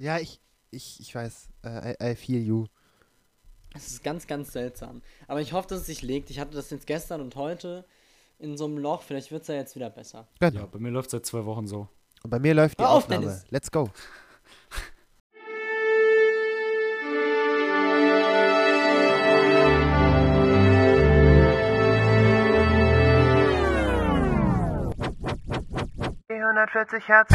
Ja, ich, ich, ich weiß. Äh, I, I feel you. Es ist ganz, ganz seltsam. Aber ich hoffe, dass es sich legt. Ich hatte das jetzt gestern und heute in so einem Loch. Vielleicht wird es ja jetzt wieder besser. Genau. Ja, bei mir läuft seit zwei Wochen so. Und bei mir läuft die Hör auf, Aufnahme. Dennis. Let's go. Die 140 Hertz.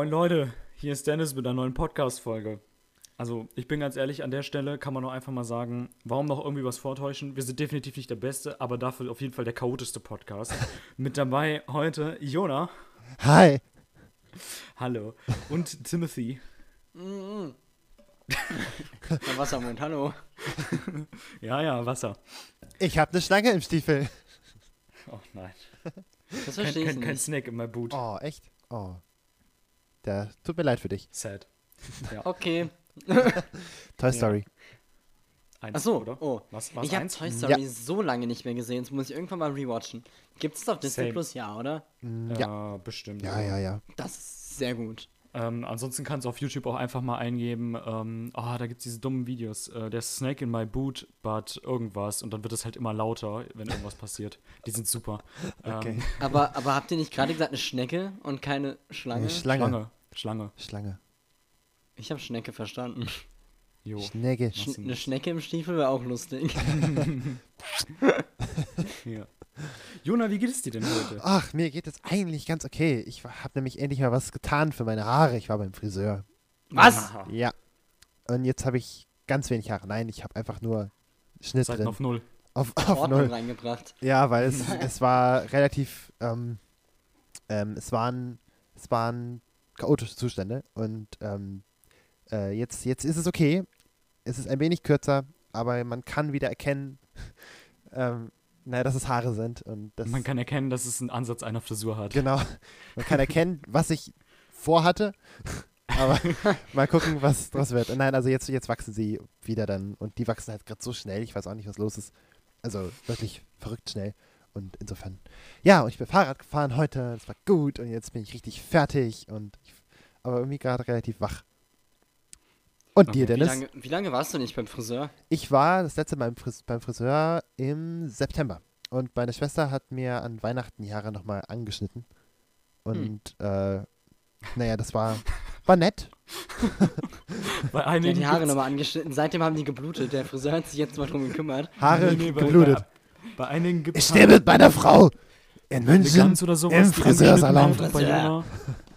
Moin Leute, hier ist Dennis mit einer neuen Podcast-Folge. Also, ich bin ganz ehrlich, an der Stelle kann man nur einfach mal sagen, warum noch irgendwie was vortäuschen? Wir sind definitiv nicht der Beste, aber dafür auf jeden Fall der chaotischste Podcast. mit dabei heute Jona, Hi. hallo, und Timothy. Herr Wassermund, hallo. Ja, ja, Wasser. Ich habe eine Schlange im Stiefel. Oh nein. Das Kein, verstehe ich kein, kein nicht. Snack in meinem Boot. Oh, echt? Oh. Der tut mir leid für dich. Sad. Okay. Toy Story. Eins, Ach so, oder? oh. Was, was Ich habe? Toy Story so lange nicht mehr gesehen. Das muss ich irgendwann mal rewatchen. Gibt es auf Disney Same. Plus? Ja, oder? Mm, Ja. Ja, bestimmt. Ja, ja, ja. Das ist sehr gut. Ähm, ansonsten kannst du auf YouTube auch einfach mal eingeben, ähm, oh, da gibt es diese dummen Videos, äh, der Snake in my boot, but irgendwas und dann wird es halt immer lauter, wenn irgendwas passiert. Die sind super. Okay. Ähm, Aber, aber habt ihr nicht gerade gesagt eine Schnecke und keine Schlange? Eine Schlange. Schlange. Schlange. Schlange. ich habe Schnecke verstanden. Jo. Schnecke. Sch eine? Schnecke im Stiefel wäre auch lustig. Ja. Jona, wie geht es dir denn heute? Ach, mir geht es eigentlich ganz okay. Ich habe nämlich endlich mal was getan für meine Haare. Ich war beim Friseur. Was? Aha. Ja. Und jetzt habe ich ganz wenig Haare. Nein, ich habe einfach nur Schnitt Seiten drin. auf Null. Auf, auf Ordnung null. reingebracht. Ja, weil es, es war relativ, ähm, ähm, es waren, es waren chaotische Zustände und ähm, äh, jetzt, jetzt ist es okay. Es ist ein wenig kürzer, aber man kann wieder erkennen, ähm, naja, dass es Haare sind und das, Man kann erkennen, dass es einen Ansatz einer Frisur hat. genau, man kann erkennen, was ich vorhatte, aber mal gucken, was draus wird. Nein, also jetzt, jetzt wachsen sie wieder dann und die wachsen halt gerade so schnell, ich weiß auch nicht, was los ist. Also wirklich verrückt schnell. Und insofern, ja, und ich bin Fahrrad gefahren heute, das war gut und jetzt bin ich richtig fertig und ich, aber irgendwie gerade relativ wach. Und Okay. dir, Wie Dennis? lange, wie lange warst du nicht beim Friseur? Ich war das letzte Mal beim, Fris beim Friseur im September. Und meine Schwester hat mir an Weihnachten die Haare nochmal angeschnitten. Und äh, naja, das war, war nett. Bei einigen die Haare gibt's- nochmal angeschnitten. Seitdem haben die geblutet. Der Friseur hat sich jetzt mal drum gekümmert. Haare Nee, nee, bei- geblutet. Bei, bei einigen gibt Ich stehe mit meiner Frau in München. Oder sowas. im die Friseursalon. Jona,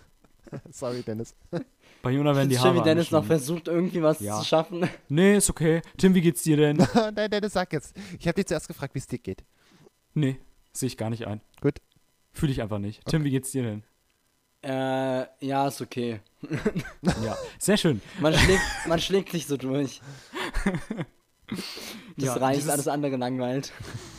Sorry, Dennis. Bei Jona werden die Schön, Haare wie Dennis noch versucht, irgendwie was Ja. zu schaffen. Nee, ist okay. Tim, wie geht's dir denn? Nein, Dennis, sag jetzt. Ich habe dich zuerst gefragt, wie es dir geht. Nee, sehe ich gar nicht ein. Gut. Fühle ich einfach nicht. Tim, wie geht's dir denn? Äh, ja, ist okay. Ja, sehr schön. Man schlägt, man schlägt sich so durch. Das Ja, reicht, alles andere langweilt.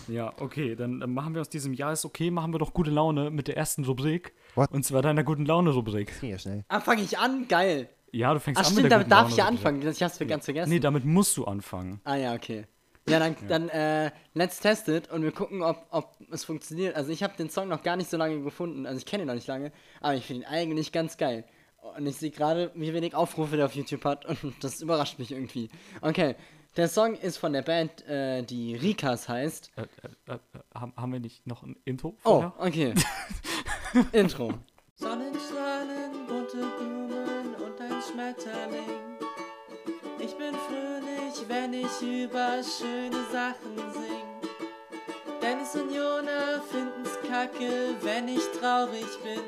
Ja, okay, dann machen wir aus diesem Jahr ist okay, machen wir doch gute Laune mit der ersten Rubrik. What? Und zwar deiner guten Laune-Rubrik. Ja schnell. Ah, fange ich an? Geil. Ja, du fängst Ach an stimmt, mit der damit guten darf ich ja anfangen. Ich hab's ganz vergessen. Nee, damit musst du anfangen. ah ja, okay. Ja, dann, dann äh, let's test it und wir gucken, ob, ob es funktioniert. Also ich habe den Song noch gar nicht so lange gefunden, also ich kenne ihn noch nicht lange, aber ich finde ihn eigentlich ganz geil. Und ich sehe gerade, wie wenig Aufrufe der auf YouTube hat und das überrascht mich irgendwie. Okay, der Song ist von der Band, äh, die Rikas heißt. Äh, äh, äh, haben, haben wir nicht noch ein Intro Oh, vorher? okay. Intro. Sonnenstrahlen, bunte Blumen und ein Schmetterling. Ich bin fröhlich, wenn ich über schöne Sachen sing. Dennis und Jona finden's kacke, wenn ich traurig bin.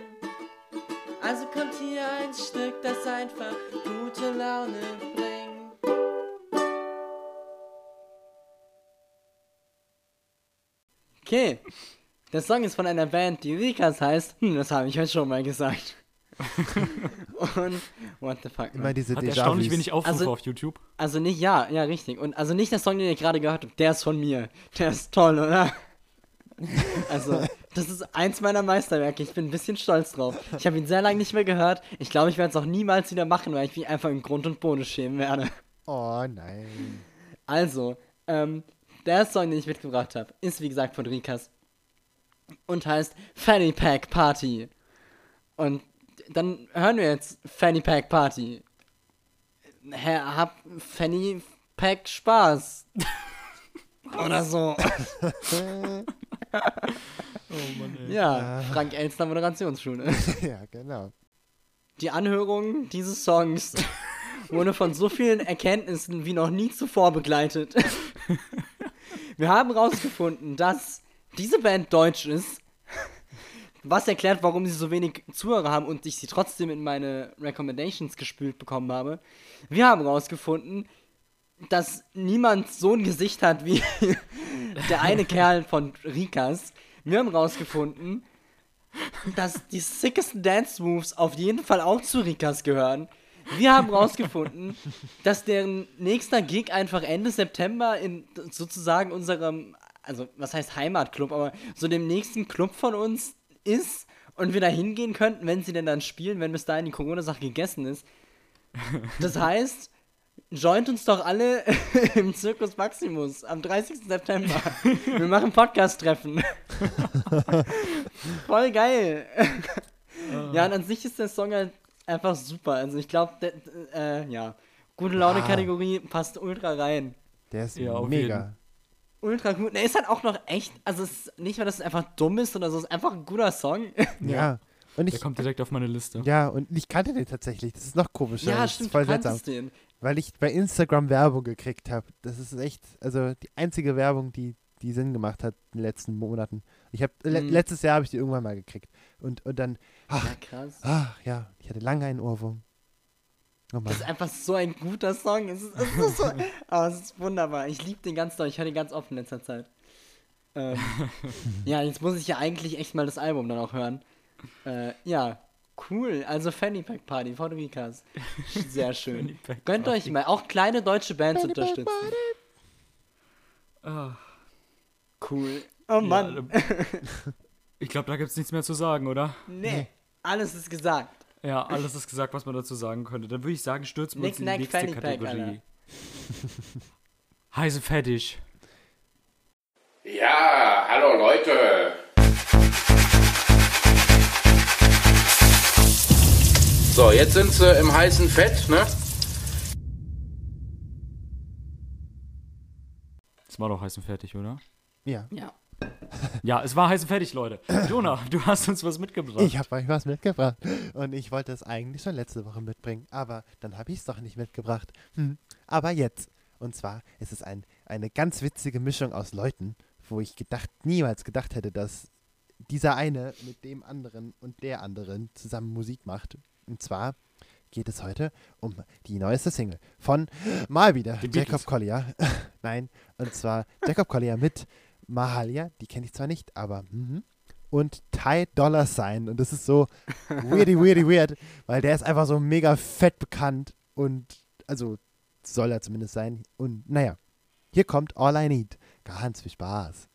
Also kommt hier ein Stück, das einfach gute Laune bringt. Okay. Der Song ist von einer Band, die Rikas heißt. Hm, das habe ich heute schon mal gesagt. Und what the fuck. Immer Man. diese Hat erstaunlich wenig Aufrufe Also- auf YouTube. Also nicht, ja, ja, richtig. Und also nicht der Song, den ihr gerade gehört habt, der ist von mir. Der ist toll, oder? Also, Das ist eins meiner Meisterwerke. Ich bin ein bisschen stolz drauf. Ich habe ihn sehr lange nicht mehr gehört. Ich glaube, ich werde es auch niemals wieder machen, weil ich mich einfach in Grund und Boden schämen werde. Oh nein. Also, ähm, der Song, den ich mitgebracht habe, ist wie gesagt von Rikas und heißt Fanny Pack Party. Und dann hören wir jetzt Fanny Pack Party. Herr, hab Fanny Pack Spaß. Oder so. Oh Mann, ey. Ja, Frank Elstner Moderationsschule. ja, genau. Die Anhörung dieses Songs wurde von so vielen Erkenntnissen wie noch nie zuvor begleitet. Wir haben herausgefunden, dass diese Band deutsch ist, was erklärt, warum sie so wenig Zuhörer haben und ich sie trotzdem in meine Recommendations gespült bekommen habe. Wir haben herausgefunden, dass niemand so ein Gesicht hat wie der eine Kerl von Rikas. Wir haben herausgefunden, dass die sickesten Dance Moves auf jeden Fall auch zu Rikas gehören. Wir haben rausgefunden, dass deren nächster Gig einfach Ende September in sozusagen unserem, also was heißt Heimatclub, aber so dem nächsten Club von uns ist und wir da hingehen könnten, wenn sie denn dann spielen, wenn bis dahin die Corona-Sache gegessen ist. Das heißt, joint uns doch alle im Zirkus Maximus am 30. September. Wir machen Podcast-Treffen. Voll geil. Ja, und an sich ist der Song halt einfach super. Also ich glaube, äh, ja, gute Laune-Kategorie passt ultra rein. Der ist Ja, mega. Ultra gut. Der ist halt auch noch echt, also es ist nicht, weil das einfach dumm ist oder so, es ist einfach ein guter Song. Ja. Und Der ich, kommt direkt auf meine Liste. ja, und ich kannte den tatsächlich. Das ist noch komischer. ja, das stimmt, ist voll seltsam. den. Weil ich bei Instagram Werbung gekriegt habe. Das ist echt, also die einzige Werbung, die, die Sinn gemacht hat in den letzten Monaten. Ich habe le Mhm. letztes Jahr habe ich die irgendwann mal gekriegt. Und, und dann, ach, Ja, krass. ach ja, ich hatte lange einen Ohrwurm. Oh. Das ist einfach so ein guter Song. Es ist, es ist so, aber es ist wunderbar. Ich liebe den ganz doll. Ich höre den ganz oft in letzter Zeit. Ähm, ja, jetzt muss ich ja eigentlich echt mal das Album dann auch hören. Äh, ja, cool. Also Fanny Pack Party, Puerto Ricas. Sehr schön. Gönnt euch mal auch kleine deutsche Bands Fanny unterstützen. Ah, Cool. Oh Mann. Ja, ich glaube, da gibt es nichts mehr zu sagen, oder? nee, alles ist gesagt. Ja, alles ist gesagt, was man dazu sagen könnte. Dann würde ich sagen, stürzen wir uns in die nächste Kategorie. Heiße Fetisch. Ja, hallo Leute. So, jetzt sind sie im heißen Fett, ne? Es war doch heiß und fertig, oder? ja. Ja. Ja, es war heiß und fertig, Leute. Jonah, du hast uns was mitgebracht. Ich habe euch was mitgebracht. Und ich wollte es eigentlich schon letzte Woche mitbringen. Aber dann habe ich es doch nicht mitgebracht. Hm. Aber jetzt. Und zwar ist es ein, eine ganz witzige Mischung aus Leuten, wo ich gedacht, niemals gedacht hätte, dass dieser eine mit dem anderen und der anderen zusammen Musik macht. Und zwar geht es heute um die neueste Single von mal wieder Jacob. Collier. Nein, und zwar Jacob Collier mit Mahalia, die kenne ich zwar nicht, aber mhm. und Ty Dollar Sign und das ist so weirdy, weirdy, weird, weil der ist einfach so mega fett bekannt und also soll er zumindest sein und naja, hier kommt All I Need. Ganz viel Spaß.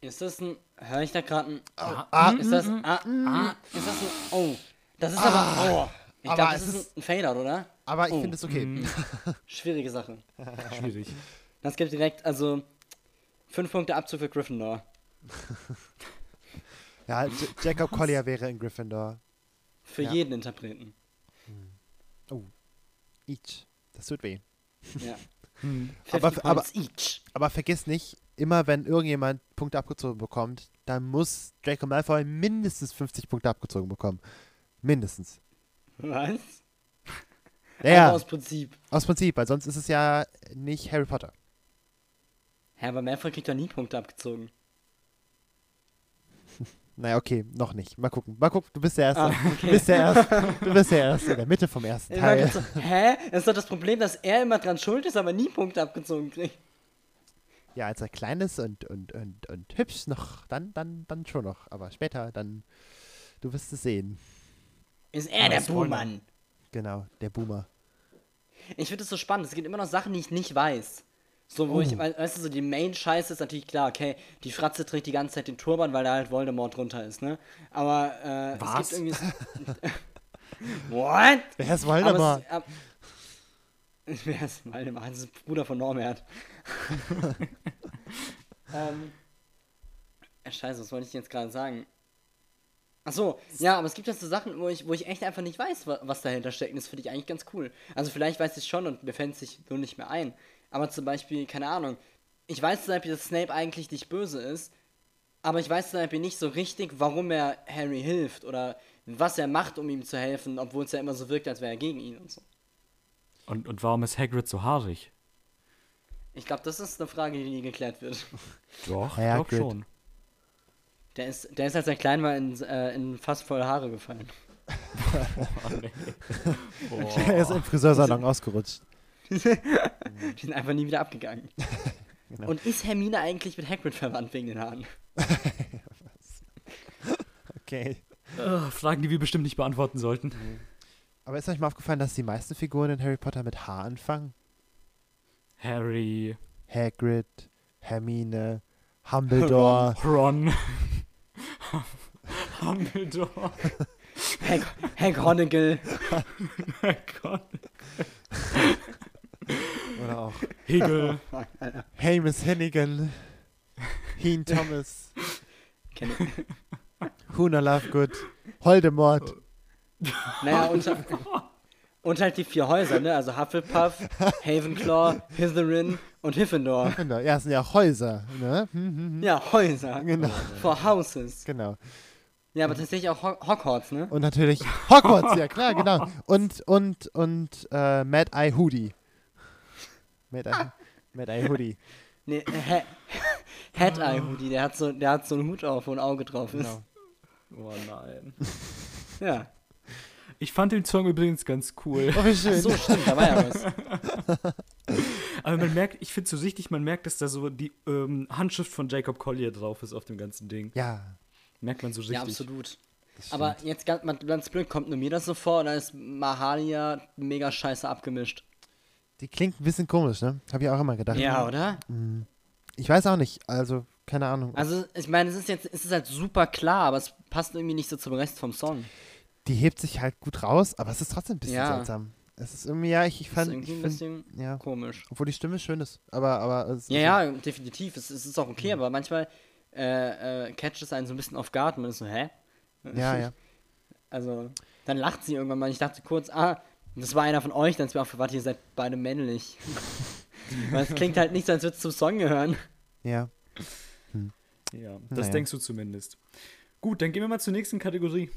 Ist das ein. Höre ich da gerade ein. Ah, Ah, Ist das. Ah, ah, ist das ein. Oh. Das ist aber. Oh. Ich glaube, das ist- ein Fadeout, oder? aber ich Oh. finde es okay. Mhm. Schwierige Sache. Schwierig. Das gibt direkt, also. Fünf Punkte Abzug für Gryffindor. Ja, J Jacob Collier wäre in Gryffindor. Für Ja. jeden Interpreten. Each. Das tut weh. Ja. Hm. 50 Aber- points each. Aber vergiss nicht, immer wenn irgendjemand Punkte abgezogen bekommt, dann muss Draco Malfoy mindestens 50 Punkte abgezogen bekommen. Mindestens. Was? Ja, Einfach ja, aus Prinzip. aus Prinzip, weil sonst ist es ja nicht Harry Potter. Hä, aber Malfoy kriegt doch nie Punkte abgezogen. Naja, okay, noch nicht. Mal gucken. Mal gucken, du bist der Erste. Ah, Du bist der Erste. Du bist der Erste in der Mitte vom ersten Teil. so, hä? Das ist doch das Problem, dass er immer dran schuld ist, aber nie Punkte abgezogen kriegt. Ja, als er klein ist und, und, und, und hübsch noch, dann, dann, dann schon noch. Aber später, dann, du wirst es sehen. Ist er Ah, der. Buhmann. Genau, der Boomer. Ich finde es so spannend. Es gibt immer noch Sachen, die ich nicht weiß. So, wo ich, Oh. we- weißt du, so die Main-Scheiße ist natürlich klar, okay, die Fratze trägt die ganze Zeit den Turban, weil da halt Voldemort drunter ist, ne? Aber, äh, Was? es gibt irgendwie. What? Wer ist Aber Voldemort? es, ab, wer ist Waldemar? Das ist Bruder von Norbert. ähm, äh, scheiße, was wollte ich jetzt gerade sagen? Ach so, ja, aber es gibt ja so Sachen, wo ich, wo ich echt einfach nicht weiß, wa- was dahinter steckt. Und das finde ich eigentlich ganz cool. Also vielleicht weiß ich schon und mir fällt sich nur nicht mehr ein. Aber zum Beispiel, keine Ahnung, ich weiß zum Beispiel, dass Snape eigentlich nicht böse ist, aber ich weiß zum Beispiel nicht so richtig, warum er Harry hilft oder was er macht, um ihm zu helfen, obwohl es ja immer so wirkt, als wäre er gegen ihn und so. Und, und warum ist Hagrid so haarig? Ich glaube, das ist eine Frage, die nie geklärt wird. Doch, Ja, gut. schon. Der ist, der ist als er klein war in, äh, in fast voll Haare gefallen. Oh, nee. Er ist im Friseursalon ausgerutscht. Die sind einfach nie wieder abgegangen. Genau. Und ist Hermine eigentlich mit Hagrid verwandt wegen den Haaren? Okay. Äh, Fragen, die wir bestimmt nicht beantworten sollten. Aber ist euch mal aufgefallen, dass die meisten Figuren in Harry Potter mit H anfangen? Harry, Hagrid, Hermine, Humbledore. Ron, Dumbledore, Hag Hagonigal. Gott. Oder auch Hegel. Hamus Hennigan, Heen Thomas, Kenn ich. Huna Lovegood, Voldemort. Naja, und, und halt die vier Häuser, ne? Also Hufflepuff, Ravenclaw, Slytherin und Gryffindor. Genau, ja, es sind ja Häuser. Ne? Hm, hm, hm. Ja, Häuser. Genau, For Houses. genau. Ja, aber tatsächlich auch Ho Hogwarts, ne? Und natürlich Hogwarts, ja klar, genau. Und, und, und äh, Mad Eye Hoodie. Mad Eye, Mad Eye Hoodie. Nee, ha Head Eye Hoodie, der hat, so, der hat so einen Hut auf, wo ein Auge drauf ist. Genau. Oh nein. Ja. Ich fand den Song übrigens ganz cool. Oh, wie schön. So, stimmt, da war ja was. Aber man merkt, ich finde so richtig, man merkt, dass da so die ähm, Handschrift von Jacob Collier drauf ist auf dem ganzen Ding. Ja, Merkt man so richtig. Ja, absolut. Aber jetzt ganz, ganz blöd, kommt nur mir das so vor, da ist Mahalia mega scheiße abgemischt. Die klingt ein bisschen komisch, ne? Habe ich auch immer gedacht. Ja, oder? Ich weiß auch nicht, also keine Ahnung. Also, ich meine, es ist jetzt, es ist halt super klar, aber es passt irgendwie nicht so zum Rest vom Song. die hebt sich halt gut raus, aber es ist trotzdem ein bisschen Ja. seltsam. Es ist irgendwie, ja, ich, ich fand, ist irgendwie ein find, bisschen ja, komisch. obwohl die Stimme schön ist, aber, aber es Ja, ist- ja, definitiv. Es, es ist auch okay, aber manchmal äh, äh, catcht es einen so ein bisschen auf Guard und man ist so, hä? ja, ja. Also, dann lacht sie irgendwann mal. Ich dachte kurz, ah, das war einer von euch, dann ist mir aufgewacht, ihr seid beide männlich. Weil es klingt halt nicht so, als würdest du zum Song gehören. Ja, Ja, das Naja. denkst du zumindest. Gut, dann gehen wir mal zur nächsten Kategorie.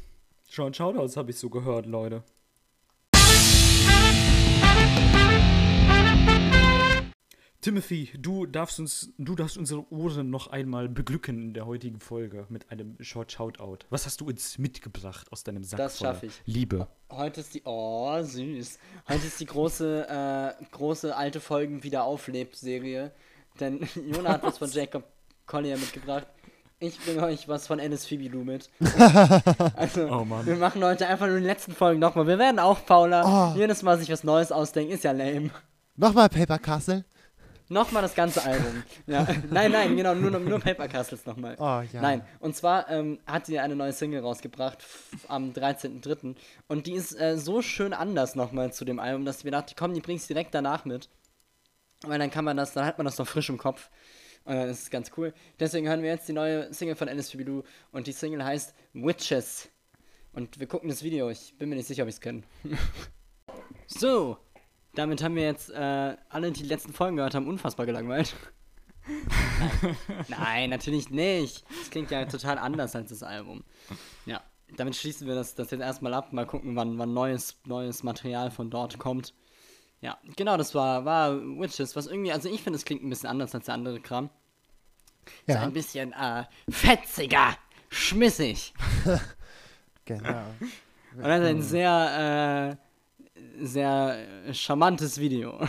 Und Shoutouts habe ich so gehört, Leute. Timothy, du darfst uns, du darfst unsere Ohren noch einmal beglücken in der heutigen Folge mit einem Short Shoutout. Was hast du uns mitgebracht aus deinem Sack Das voller schaff ich. Liebe? Heute ist die, oh, süß. Heute ist die große, äh, große alte Folgen wieder auflebt Serie. Denn Jona hat was von Jacob Collier mitgebracht. Ich bringe euch was von Ennis Phoebe mit. Also, Oh wir machen heute einfach nur die letzten Folgen nochmal. Wir werden auch fauler. Oh. Jedes Mal sich was Neues ausdenken, ist ja lame. Nochmal Paper Castle. Nochmal das ganze Album. Ja. Nein, nein, genau, nur, nur Paper Castles nochmal. Oh, ja. Nein, und zwar ähm, hat sie eine neue Single rausgebracht am 13.03. Und die ist äh, so schön anders nochmal zu dem Album, dass wir dachten, komm, die bringst direkt danach mit. Weil dann kann man das, dann hat man das noch frisch im Kopf. Und dann ist es ganz cool. Deswegen hören wir jetzt die neue Single von Alice Bidou und die Single heißt Witches. Und wir gucken das Video. Ich bin mir nicht sicher, ob ich es kenne. so, damit haben wir jetzt äh, alle, die die letzten Folgen gehört haben, unfassbar gelangweilt. Nein. Nein, natürlich nicht. Das klingt ja total anders als das Album. Ja, damit schließen wir das, das jetzt erstmal ab. Mal gucken, wann, wann neues, neues Material von dort kommt. Ja, genau, das war, war Witches, was irgendwie, also ich finde, es klingt ein bisschen anders als der andere Kram. So Ja, ein bisschen äh, fetziger, schmissig. genau. Und dann ein sehr, äh, sehr äh, charmantes Video.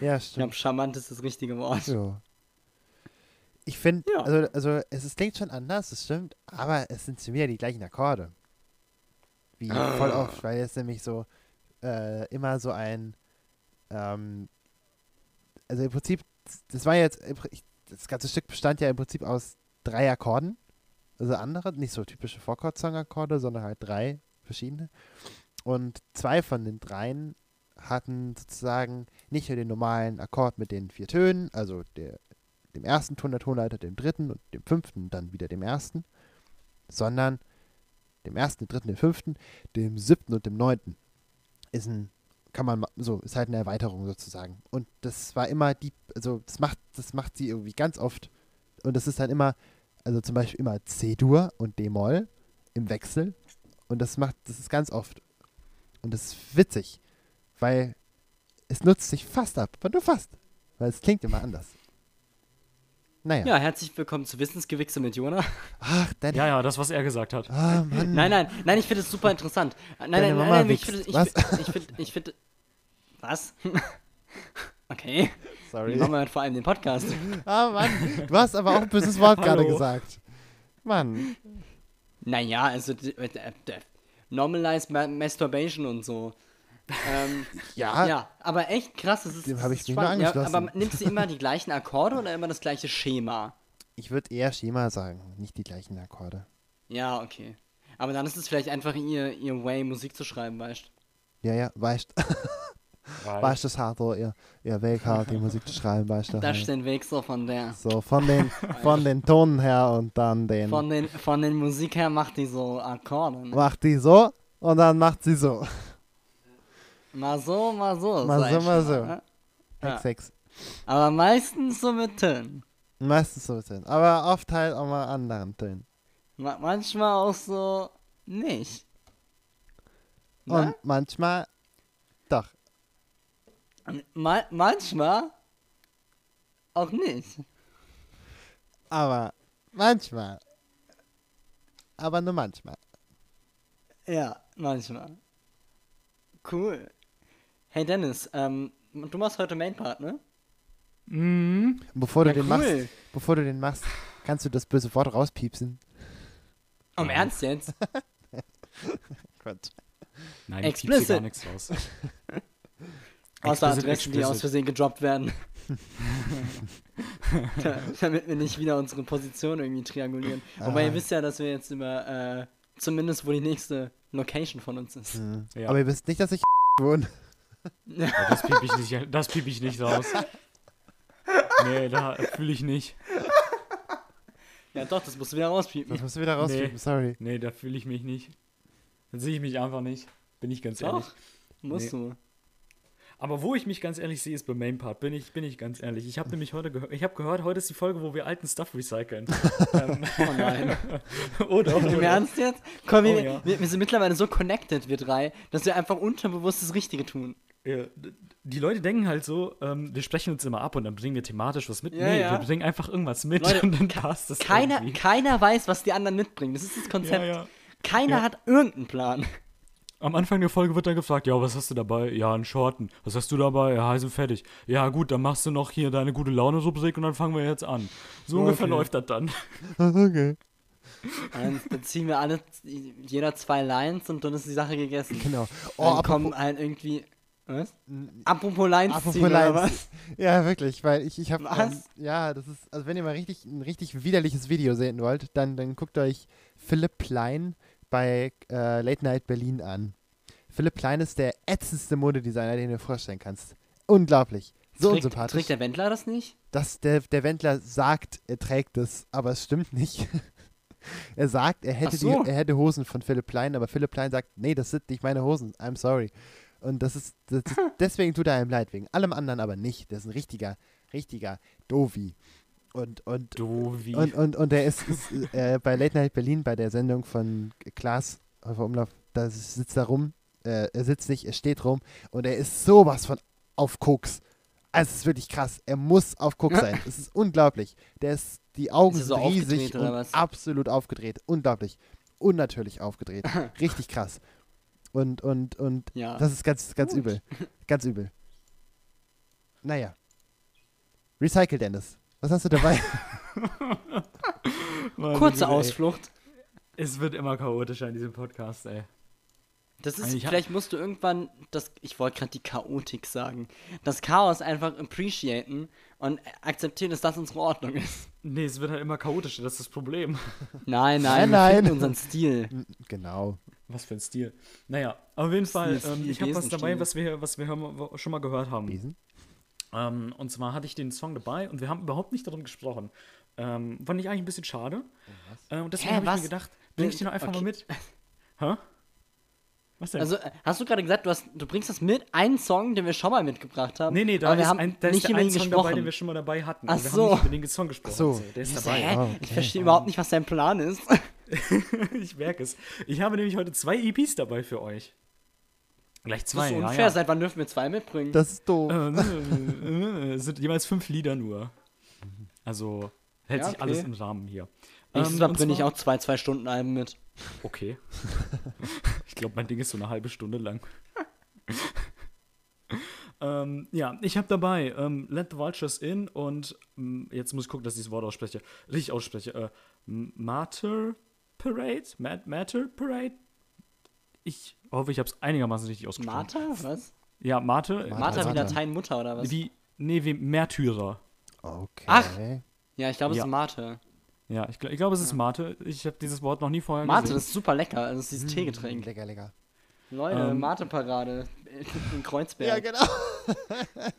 Ja, Ich stimmt. glaube, charmant ist das richtige Wort. Ja. Ich finde, Ja. also, also es ist, klingt schon anders, das stimmt, aber es sind zu mir die gleichen Akkorde. Wie Ah. voll oft, weil es nämlich so äh, immer so ein, ähm, also im Prinzip das war jetzt, ich- das ganze Stück bestand ja im Prinzip aus drei Akkorden. Also andere, nicht so typische Four-Chord-Song-Akkorde, sondern halt drei verschiedene. Und zwei von den dreien hatten sozusagen nicht nur den normalen Akkord mit den vier Tönen, also der, dem ersten Ton der Tonleiter, dem dritten und dem fünften, dann wieder dem ersten, sondern dem ersten, dem dritten, dem fünften, dem siebten und dem neunten. Ist ein, kann man, ma- so, ist halt eine Erweiterung sozusagen. Und das war immer die, also das macht, das macht sie irgendwie ganz oft. Und das ist dann immer, also zum Beispiel immer C-Dur und D-Moll im Wechsel. Und das macht, das ist ganz oft. Und das ist witzig, weil es nutzt sich fast ab, aber nur fast. Weil es klingt immer anders. Naja. Ja, herzlich willkommen zu Wissensgewichse mit Jona. Ach, Danny. Ja, ja, das, was er gesagt hat. Ah, Mann. Nein, nein, nein, ich finde es super interessant. Nein, Deine nein, nein, Mama nein, ich wächst. finde, ich Was? finde, ich finde, ich finde, was? Okay, die Sorry. Mama hört vor allem den Podcast. Ah, Mann. Du hast aber auch ein böses Wort gerade gesagt. Mann. Naja, also d- d- d- Normalize Ma Masturbation und so. Ähm, Ja. ja, aber echt krass, das ist, Dem das hab ist ich mich spannend. Ja, aber nimmt sie immer die gleichen Akkorde oder immer das gleiche Schema? Ich würde eher Schema sagen, nicht die gleichen Akkorde. Ja, okay. Aber dann ist es vielleicht einfach ihr, ihr Way, Musik zu schreiben, weißt du? Ja, ja, weißt weißt das hart, so, ihr, ihr Weg halt, die Musik zu schreiben, weißt du. Das ist der Weg so von der. So, von den, von den Tonen her und dann den. Von den, von den Musik her macht die so Akkorde. Ne? macht die so und dann macht sie so. Mal so, mal so. Mal so, mal so. ne? Ja. Aber meistens so mit Tönen. Meistens so sind. Aber oft halt auch mal anderen Tönen. Ma manchmal auch so nicht. Ne? Und manchmal doch. Ma manchmal auch nicht. Aber manchmal. Aber nur manchmal. Ja, manchmal. Cool. Hey Dennis, ähm, du machst heute Main Part, ne? Mhm. Bevor du Ja, den machst, cool. bevor du den machst, kannst du das böse Wort rauspiepsen. Am Ernst jetzt? Quatsch. Nein, ich piepse Explicit. gar nichts raus. Außer Explicit, Adressen, die aus explicit. Versehen gedroppt werden. Da- Damit wir nicht wieder unsere Position irgendwie triangulieren. Wobei Ah. ihr wisst ja, dass wir jetzt über, äh, zumindest wo die nächste Location von uns ist. Hm. Ja. Aber ihr wisst nicht, dass ich wohne. Ja, das piep ich nicht, das piep ich nicht raus. Nee, da fühle ich nicht. Ja doch, das musst du wieder rauspiepen. Das musst du wieder rauspiepen, Nee. sorry. Nee, da fühle ich mich nicht. Da sehe ich mich einfach nicht. Bin ich ganz ehrlich. Doch, musst du. Aber wo ich mich ganz ehrlich sehe, ist beim Main Part. Bin ich, bin ich ganz ehrlich. Ich habe nämlich heute gehört, ich habe gehört, heute ist die Folge, wo wir alten Stuff recyceln. ähm, Oh nein. oder? Im oder? Ernst jetzt? Komm, wir, Oh ja. wir, wir sind mittlerweile so connected, wir drei, dass wir einfach unterbewusst das Richtige tun. Ja, die Leute denken halt so, ähm, wir sprechen uns immer ab und dann bringen wir thematisch was mit. Ja, nee, ja. wir bringen einfach irgendwas mit Leute, und dann passt das Keiner, irgendwie. keiner weiß, was die anderen mitbringen. Das ist das Konzept. Keiner hat irgendeinen Plan. Am Anfang der Folge wird dann gefragt, ja, was hast du dabei? Ja, einen Shorten. Was hast du dabei? Ja, heiße fertig. Ja, gut, dann machst du noch hier deine gute Laune-Rubrik und dann fangen wir jetzt an. So ungefähr Okay. läuft das dann. Okay. Dann, dann ziehen wir alle, jeder zwei Lines und dann ist die Sache gegessen. Genau. Oh, dann apropos, kommen halt irgendwie. Was? Apropos Lines apropos ziehen, oder Lines. was? Ja, wirklich, weil ich, ich habe. Was? Ähm, ja, das ist, also wenn ihr mal richtig, ein richtig widerliches Video sehen wollt, dann, dann guckt euch Philipp Plein bei äh, Late Night Berlin an. Philipp Plein ist der ätzendste Modedesigner, den du dir vorstellen kannst. Unglaublich. So trägt, unsympathisch. trägt der Wendler das nicht? dass der, der Wendler sagt, er trägt es, aber es stimmt nicht. er sagt, er hätte, so. die, er hätte Hosen von Philipp Plein, aber Philipp Plein sagt, nee, das sind nicht meine Hosen, I'm sorry. Und das ist, das ist deswegen tut er einem leid, wegen allem anderen aber nicht. Der ist ein richtiger, richtiger Dovi. Und, und, Du, wie? und, und, und er ist, ist äh, bei Late Night Berlin, bei der Sendung von Klaas auf Umlauf, da sitzt er rum, äh, er sitzt nicht, er steht rum und er ist sowas von auf Koks. Also es ist wirklich krass. Er muss auf Koks sein. Es ist unglaublich. Der ist, die Augen Ist so sind riesig und absolut aufgedreht. Unglaublich. Unnatürlich aufgedreht. Richtig krass. Und, und, und Ja. das ist ganz, ganz Gut. übel. Ganz übel. Naja. Recycle Dennis. Was hast du dabei? Meine Kurze ey. Ausflucht. Es wird immer chaotischer in diesem Podcast, ey. Das ist, ha- vielleicht musst du irgendwann das, ich wollte gerade die Chaotik sagen, das Chaos einfach appreciaten und akzeptieren, dass das unsere Ordnung ist. Nee, es wird halt immer chaotischer, das ist das Problem. Nein, Nein, nein, wir unseren Stil. Genau. Was für ein Stil. Naja, auf jeden Fall, Stil, ähm, ich habe was dabei, was wir, was wir schon mal gehört haben. Besen. Ähm, und zwar hatte ich den Song dabei und wir haben überhaupt nicht darum gesprochen. Ähm, fand ich eigentlich ein bisschen schade. Äh, und deswegen Hä, habe ich mir gedacht, bring ich den doch einfach mal Okay. mit. Hä? Was denn? Also, hast du gerade gesagt, du, hast, du bringst das mit, einen Song, den wir schon mal mitgebracht haben? nee, nee, da aber wir ist, haben ein, da ist nicht der über ein Song gesprochen. dabei, den wir schon mal dabei hatten. Ach wir so. haben nicht über den Song gesprochen. Ach so. Der ist Hä? dabei. Oh, Ich okay. verstehe überhaupt nicht, was dein Plan ist. ich merke es. Ich habe nämlich heute zwei EPs dabei für euch. Gleich Das zwei, ist ja, unfair. ja. Seit wann dürfen wir zwei mitbringen? Das ist doof. Äh, Es sind jeweils fünf Lieder nur. Also hält Ja, sich okay. alles im Rahmen hier. Nächstes Ähm, Mal und bringe ich auch zwei Zwei-Stunden-Alben mit. Okay. ich glaube, mein Ding ist so eine halbe Stunde lang. ähm, ja, ich habe dabei ähm, Let the Vultures In und ähm, jetzt muss ich gucken, dass ich das Wort ausspreche. Richtig ausspreche. Äh, Mater Parade? Mat Matter Parade? Ich hoffe, ich habe es einigermaßen richtig ausgesprochen. Martha? Was? Ja, Mate. Martha. Martha wie Martha. Latein Mutter oder was? Wie, nee, wie Märtyrer. Okay. Ach. Ja, ich glaube, es Ja. ist Mate. Ja, ich, ich glaube, es ist Mate. Ich habe dieses Wort noch nie vorher Mate, gesehen. das ist super lecker. Also, das ist dieses Teegetränk. Lecker, lecker. Leute, Ähm, Mate-Parade in Kreuzberg. Ja, genau.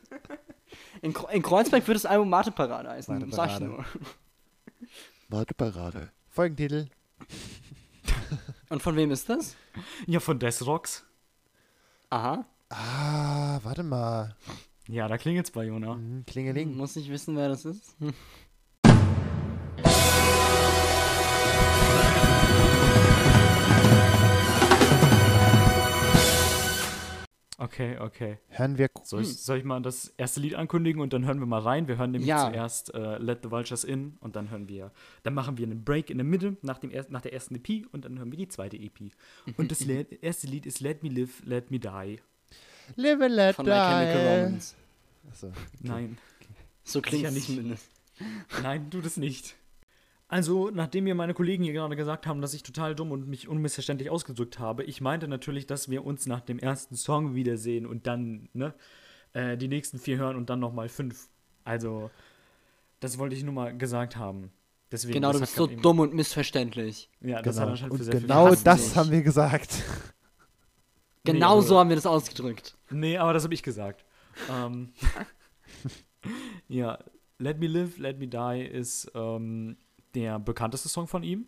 in, in Kreuzberg wird das Album Mate-Parade heißen. Sag ich Mate-Parade. nur. Warte, Parade. Folgentitel. Und von wem ist das? ja, von Death Rocks. Aha. Ah, warte mal. Ja, da klingelt's bei Jona. Hm, Klingeling. Muss ich wissen, wer das ist? Okay, okay. Hören wir. Soll ich, soll ich mal das erste Lied ankündigen und dann hören wir mal rein? Wir hören nämlich Ja. zuerst äh, Let the Vultures In und dann hören wir, dann machen wir einen Break in der Mitte nach, dem er, nach der ersten EP und dann hören wir die zweite EP. Und das erste Lied ist Let Me Live, Let Me Die. Live and let Von My Chemical die. Romance. Achso. Nein, So klingt es nicht. zumindest. nein, tu das nicht. Also, nachdem mir meine Kollegen hier gerade gesagt haben, dass ich total dumm und mich unmissverständlich ausgedrückt habe, ich meinte natürlich, dass wir uns nach dem ersten Song wiedersehen und dann, ne, äh, die nächsten vier hören und dann nochmal fünf. Also, das wollte ich nur mal gesagt haben. Deswegen, Genau, das du hat bist so dumm und missverständlich. Ja, das hat Genau. anscheinend für Und sehr genau viel Hass das dich. haben wir gesagt. Genau aber- so haben wir das ausgedrückt. Nee, aber das habe ich gesagt. ähm, ja, Let Me Live, Let Me Die ist ähm, der bekannteste Song von ihm.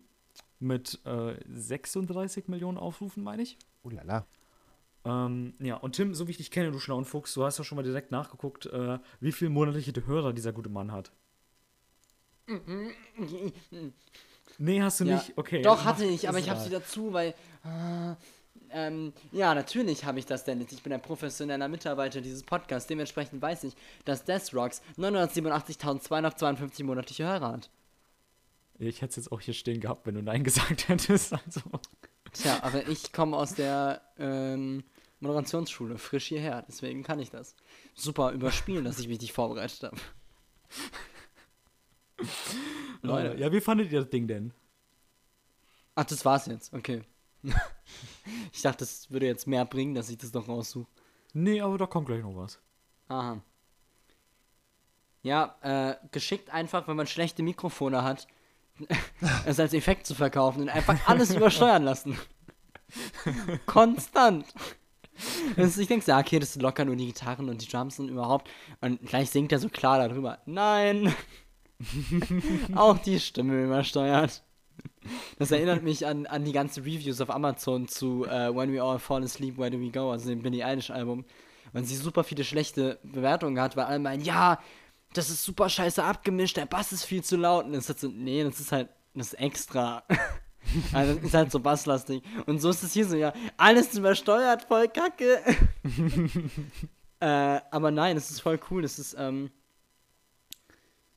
Mit äh, 36 Millionen Aufrufen, meine ich. Ulala. Ähm, ja, und Tim, so wie ich dich kenne, du schlauen Fuchs, du hast ja schon mal direkt nachgeguckt, äh, wie viele monatliche Hörer dieser gute Mann hat. Nee, hast du Ja. nicht? Okay. Doch, hatte ich, aber ich habe sie dazu, weil. Äh, ähm, ja, natürlich habe ich das, Dennis. Ich bin ein professioneller Mitarbeiter dieses Podcasts. Dementsprechend weiß ich, dass Death Rocks 987.252 monatliche Hörer hat. Ich hätte es jetzt auch hier stehen gehabt, wenn du Nein gesagt hättest. Also. Tja, aber ich komme aus der ähm, Moderationsschule, frisch hierher. Deswegen kann ich das. Super überspielen, dass ich mich nicht vorbereitet habe. Leute. Ja, wie fandet ihr das Ding denn? Ach, das war's jetzt. Okay. ich dachte, das würde jetzt mehr bringen, dass ich das noch raussuche. Nee, aber da kommt gleich noch was. Aha. Ja, äh, geschickt einfach, wenn man schlechte Mikrofone hat, es als Effekt zu verkaufen und einfach alles übersteuern lassen. Konstant. Das, ich denke, ja, okay, das sind locker nur die Gitarren und die Drums und überhaupt. Und gleich singt er so klar darüber. Nein! Auch die Stimme übersteuert. Das erinnert mich an, an die ganzen Reviews auf Amazon zu äh, When We All Fall Asleep, Where Do We Go, also dem Billie Eilish Album. Und sie super viele schlechte Bewertungen hat, weil alle meinen, ja, das ist super scheiße abgemischt, der Bass ist viel zu laut. Und das ist halt so, nee, das ist halt, das ist extra. also das ist halt so basslastig. Und so ist es hier so, ja, alles übersteuert, voll kacke. äh, aber nein, es ist voll cool, es ist, ähm,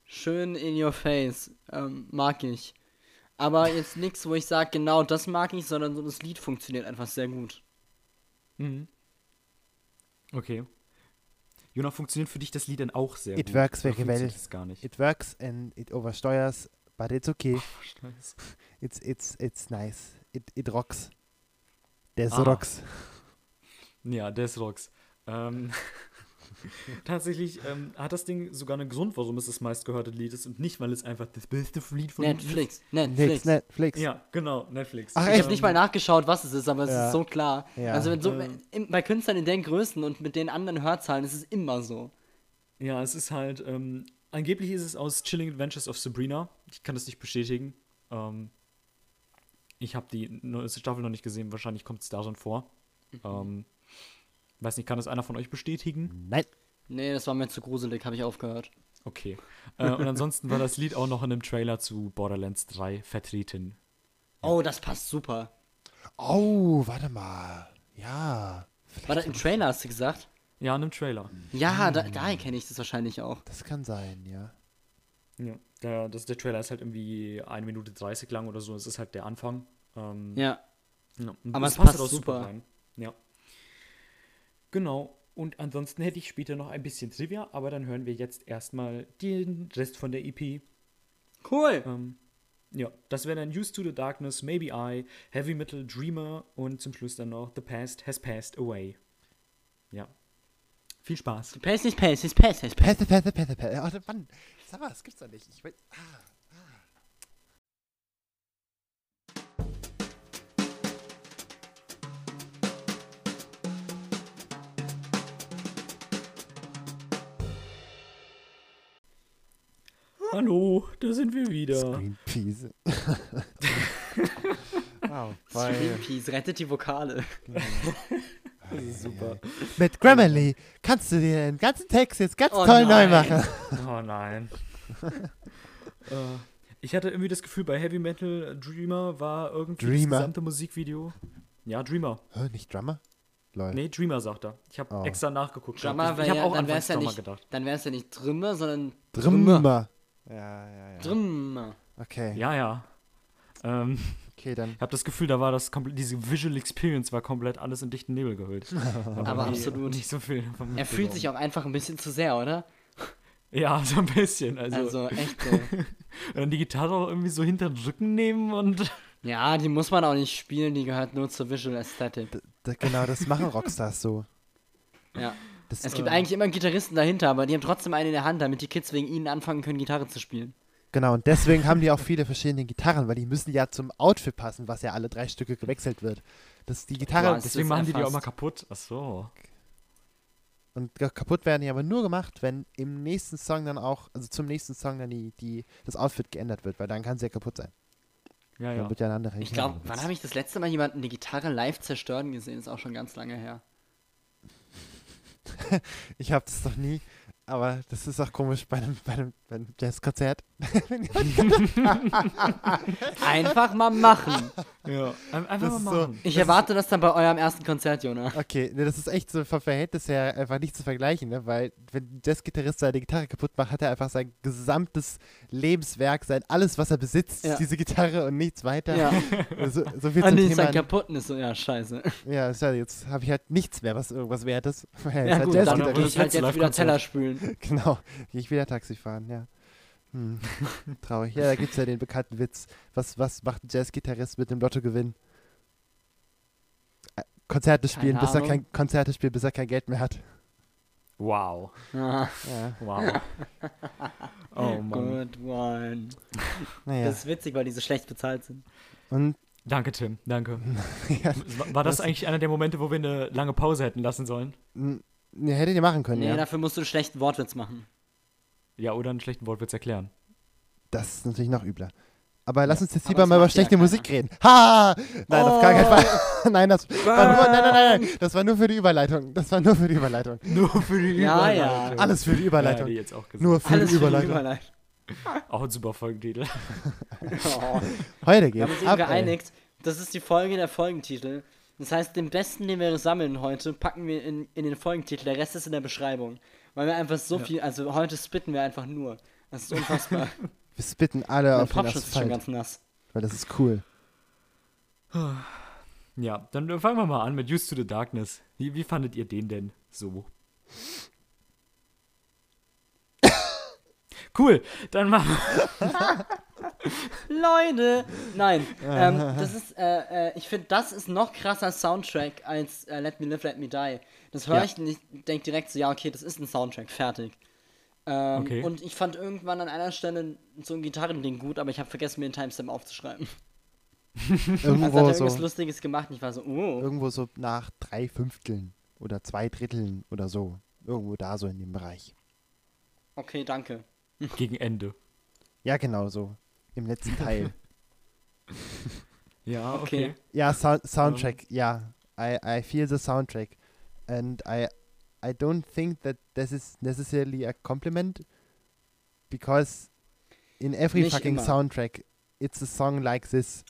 schön in your face, ähm, mag ich. Aber jetzt nichts, wo ich sage, genau das mag ich, sondern so das Lied funktioniert einfach sehr gut. Mhm. Okay. Jona, funktioniert für dich das Lied denn auch sehr It gut? works very well. das gar nicht. It works and it oversteuers, but it's okay. Scheiße. It's, it's, it's nice. It, it rocks. Der Ah. rocks. Ja, Death Rocks. Ähm, tatsächlich ähm, hat das Ding sogar einen Grund, warum es das meistgehörte Lied ist und nicht, weil es einfach das beste Lied von Netflix, Netflix, Netflix. Netflix. Ja, genau, Netflix. Ach, Ich echt? habe nicht mal nachgeschaut, was es ist, aber es Ja. ist so klar. Ja. Also wenn so, Ähm. bei Künstlern in den Größen und mit den anderen Hörzahlen ist es immer so. Ja, es ist halt, ähm, angeblich ist es aus Chilling Adventures of Sabrina. Ich kann das nicht bestätigen. Ähm, ich habe die neueste Staffel noch nicht gesehen, wahrscheinlich kommt es da schon vor. Ähm, weiß nicht, kann das einer von euch bestätigen? Nein. Nee, das war mir zu gruselig, habe ich aufgehört. Okay. Äh, und ansonsten war das Lied auch noch in einem Trailer zu Borderlands 3 vertreten. Oh, das passt super. Oh, warte mal. Ja. War das im Trailer, hast du gesagt? Ja, in einem Trailer. Ja, da, daher kenne ich das wahrscheinlich auch. Das kann sein, ja. Ja. Der, das, der Trailer ist halt irgendwie 1 Minute 30 lang oder so. Es ist halt der Anfang. Ähm, Ja. Ja, Aber es passt halt auch super. rein. Ja. Genau. Und ansonsten hätte ich später noch ein bisschen Trivia, aber dann hören wir jetzt erstmal den Rest von der EP. Cool. Ähm, ja, das wäre dann Used to the Darkness, Maybe I, Heavy Metal, Dreamer und zum Schluss dann noch The Past Has Passed Away. Ja. Viel Spaß. Pace nicht Pace, ist Pace, ist Pace. Pässe, Pässe, Pässe, Pässe. Warte, Mann. Sag mal, das gibt's doch nicht. Ich will. Ah. Hallo, da sind wir wieder. Greenpeace. wow, Greenpeace, rettet die Vokale. Das ist super. Mit Grammarly kannst du dir den ganzen Text jetzt ganz Oh toll neu nein. machen. Oh nein. äh, ich hatte irgendwie das Gefühl, bei Heavy Metal Dreamer war irgendwie Dreamer? das gesamte Musikvideo. Ja, Dreamer. Hä, nicht Drummer? Lol. Nee, Dreamer sagt er. Ich habe Oh. extra nachgeguckt. Drummer ich ich habe ja, auch dann wär's ja nicht, gedacht. dann wär's ja nicht Drümmer, sondern Drummer. Ja, ja, ja. Drümmer. Okay. Ja, ja. Ähm, Okay, dann. ich habe das Gefühl, da war das komplett, diese Visual Experience war komplett alles in dichten Nebel gehüllt. Aber absolut. Nicht so viel. davon Er fühlt sich auch einfach ein bisschen zu sehr, oder? Ja, so ein bisschen. Also, Also echt so. und dann die Gitarre auch irgendwie so hinter den Rücken nehmen und. Ja, die muss man auch nicht spielen, die gehört nur zur Visual Aesthetic. D- genau, das machen Rockstars so. Ja. Das, Es gibt Ähm. eigentlich immer einen Gitarristen dahinter, aber die haben trotzdem einen in der Hand, damit die Kids wegen ihnen anfangen können, Gitarre zu spielen. genau, und deswegen haben die auch viele verschiedene Gitarren, weil die müssen ja zum Outfit passen, was ja alle drei Stücke gewechselt wird. Das die Gitarre Ja, es- Deswegen ist machen die die auch mal kaputt. Ach so. und kaputt werden die aber nur gemacht, wenn im nächsten Song dann auch, also zum nächsten Song dann die, die das Outfit geändert wird, weil dann kann sie ja kaputt sein. Ja, Dann ja. wird ja eine andere Ich glaube, wann habe ich das letzte Mal jemanden die Gitarre live zerstören gesehen? Ist auch schon ganz lange her. Ich habe das noch nie, aber das ist auch komisch bei einem, bei einem, bei einem Jazzkonzert. Einfach mal machen. ja. Ein- Einfach Das mal ist so- machen. Ich Das erwarte das dann bei eurem ersten Konzert, Jonah. Okay, ne, das ist echt so vom Verhältnis her einfach nicht zu vergleichen, ne? weil wenn ein Jazzgitarrist seine Gitarre kaputt macht, hat er einfach sein gesamtes Lebenswerk, sein alles, was er besitzt, Ja. ist diese Gitarre und nichts weiter. Ja. So, so viel Ah, zum Thema. dann kaputt und ist so, ja, scheiße. Ja, ist ja, jetzt habe ich halt nichts mehr, was irgendwas wert ist. ist Ja halt gut, dann würde ich halt jetzt wieder. Teller spülen. Genau, gehe ich wieder Taxi fahren, ja. Hm. Traurig. Ja, da gibt es ja den bekannten Witz. Was, was macht ein Jazzgitarrist mit dem Lottogewinn? Äh, Konzerte spielen, Keine bis er Ahnung. kein Konzerte spielen, bis er kein Geld mehr hat. Wow. Ah, Ja, Wow. oh Mann. good one. naja. Das ist witzig, weil die so schlecht bezahlt sind. Und Danke, Tim. Danke. ja, War, das Was- eigentlich einer der Momente, wo wir eine lange Pause hätten lassen sollen? n- ne, hättet ihr machen können, Nee, ja. dafür musst du einen schlechten Wortwitz machen. Ja, oder einen schlechten Wortwitz erklären. Das ist natürlich noch übler. Aber lass uns jetzt lieber mal über ja schlechte. Musik reden. Ha! Nein, auf gar keinen Oh. Fall. nein, das war nur, nein, nein, nein, nein, das war nur für die Überleitung. Das war nur für die Überleitung. Nur für die Ja, ja. Alles für die Ja, Überleitung. die jetzt auch gesagt. nur für Alles die für die Überleitung. Überleitung. Auch ein super Folgentitel. Oh. Heute Wir haben geht's uns eben geeinigt, das ist die Folge der Folgentitel. Das heißt, den besten, den wir sammeln heute, packen wir in, in den Folgentitel. Der Rest ist in der Beschreibung. Weil wir einfach so viel, also heute spitten wir einfach nur. Das ist unfassbar. Wir spitten alle Mein auf den Popschutz ist schon Asphalt, ganz nass. weil das ist cool. Ja, dann fangen wir mal an mit Used to the Darkness. Wie, wie fandet ihr den denn so? Cool, dann machen wir. Leute! Nein, ähm, das ist, äh, äh, ich finde, das ist noch krasser Soundtrack als äh, Let Me Live, Let Me Die. Das höre Ja. ich nicht, denke direkt so, ja, okay, das ist ein Soundtrack, fertig. Ähm, Okay. Und ich fand irgendwann an einer Stelle so ein Gitarrending gut, aber ich habe vergessen, mir den Timestamp aufzuschreiben. Also hat Irgendwo er irgendwas so, Lustiges gemacht und ich war so, oh. irgendwo so nach drei Fünfteln oder zwei Dritteln oder so. Irgendwo da so in dem Bereich. Okay, danke. Gegen Ende. Ja, genau so. Im letzten Teil. Ja, Okay. okay. Ja, Sound Soundtrack, ja. I, I feel the soundtrack. And I I don't think that this is necessarily a compliment because in every Nicht fucking immer. soundtrack it's a song like this.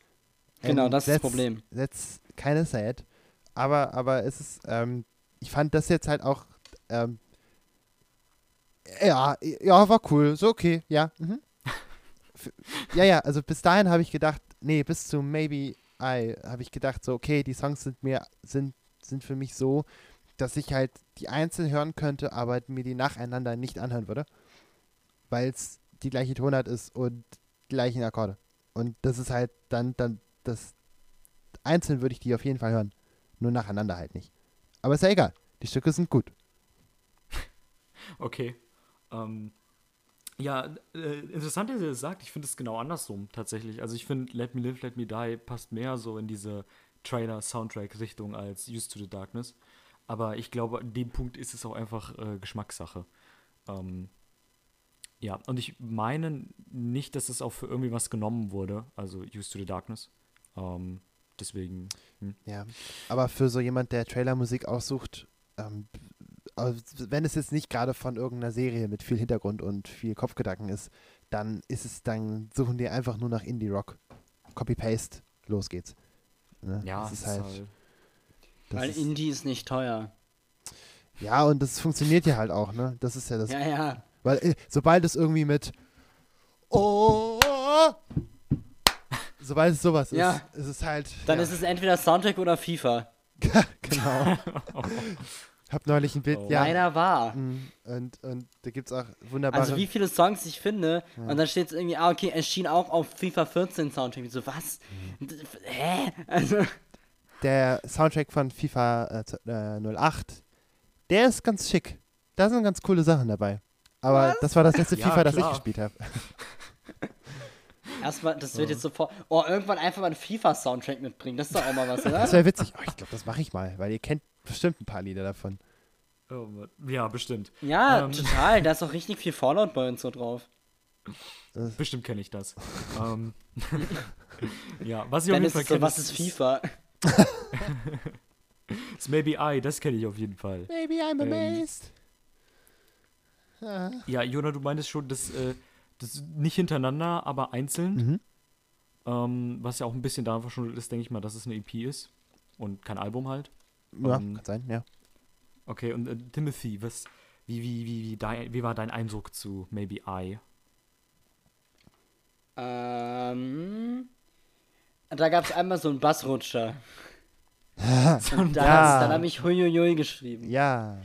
Genau, das ist das Problem. That's kind of sad. Aber, aber es ist, ähm, ich fand das jetzt halt auch, ähm, ja, ja, war cool, so okay, ja. Mhm. Ja, ja, also bis dahin habe ich gedacht, nee, bis zu Maybe I habe ich gedacht, so, okay, die Songs sind mir, sind, sind für mich so, dass ich halt die einzeln hören könnte, aber mir die nacheinander nicht anhören würde. Weil es die gleiche Tonart ist und die gleichen Akkorde. Und das ist halt dann, dann, das, einzeln würde ich die auf jeden Fall hören. Nur nacheinander halt nicht. Aber ist ja egal. Die Stücke sind gut. Okay. Ähm, ja, äh, interessant, dass ihr das sagt. Ich finde es genau andersrum tatsächlich. Also ich finde Let Me Live, Let Me Die passt mehr so in diese Trailer-Soundtrack-Richtung als Used to the Darkness. Aber ich glaube, an dem Punkt ist es auch einfach äh, Geschmackssache. Ähm, ja, und ich meine nicht, dass es auch für irgendwie was genommen wurde, also Used to the Darkness. Ähm, deswegen, hm. Ja. Aber für so jemand, der Trailermusik aussucht, ähm, wenn es jetzt nicht gerade von irgendeiner Serie mit viel Hintergrund und viel Kopfgedanken ist, dann ist es, dann suchen die einfach nur nach Indie-Rock. Copy-Paste, los geht's. Ne? ja, das ist halt, das Weil ist, Indie ist nicht teuer. ja, und das funktioniert ja halt auch, ne? Das ist ja das Ja, ja. Weil äh, sobald es irgendwie mit Oh, sobald es sowas Ja. ist, ist es halt. Dann ja, ist es entweder Soundtrack oder FIFA. genau. Hab neulich ein Bild, Oh. ja. Leider wahr. mm, Und, und da gibt's auch wunderbare. Also wie viele Songs ich finde und dann steht es irgendwie, ah okay, erschien auch auf FIFA 14 Soundtrack. Ich so, was? Mhm. Hä? Also, der Soundtrack von FIFA äh, z- äh, 08, der ist ganz schick. Da sind ganz coole Sachen dabei. Aber das war das letzte Ja, FIFA, das ich gespielt habe. erstmal, das wird jetzt sofort. Oh, irgendwann einfach mal einen FIFA-Soundtrack mitbringen. Das ist doch auch mal was, Das oder? wäre witzig. Oh, ich glaube, das mache ich mal, weil ihr kennt bestimmt ein paar Lieder davon. oh, ja, bestimmt. Ja, Ähm. total. Da ist auch richtig viel Fallout bei uns so drauf. Bestimmt kenne ich das. ähm, ja, was ich auf Dann jeden ist Fall es so, kenne, was ist FIFA? ist Maybe I, das kenne ich auf jeden Fall. Maybe I'm Ähm, amazed. Ah. Ja, Jona, du meintest schon, dass äh, das nicht hintereinander, aber einzeln. Mhm. Ähm, was ja auch ein bisschen daran verschuldet ist, denke ich mal, dass es eine EP ist und kein Album halt. Ja, Ähm, kann sein, ja. Okay, und äh, Timothy, was, wie, wie, wie, wie, dein, wie war dein Eindruck zu Maybe I? Ähm. Da gab es einmal so einen Bassrutscher. Und da Ja. dann habe ich Huiuiui geschrieben. Ja.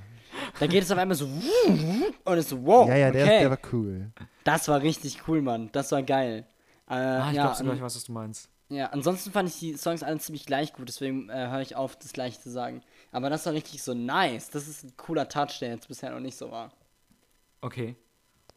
Da geht es auf einmal so und es so, wow, Ja, ja, der, okay. der war cool. das war richtig cool, Mann. Das war geil. Äh, Ah, ich ja, glaube sogar, ich weiß, was du meinst. ja, ansonsten fand ich die Songs alle ziemlich gleich gut, deswegen äh, höre ich auf, das gleiche zu sagen. Aber das war richtig so nice. Das ist ein cooler Touch, der jetzt bisher noch nicht so war. Okay.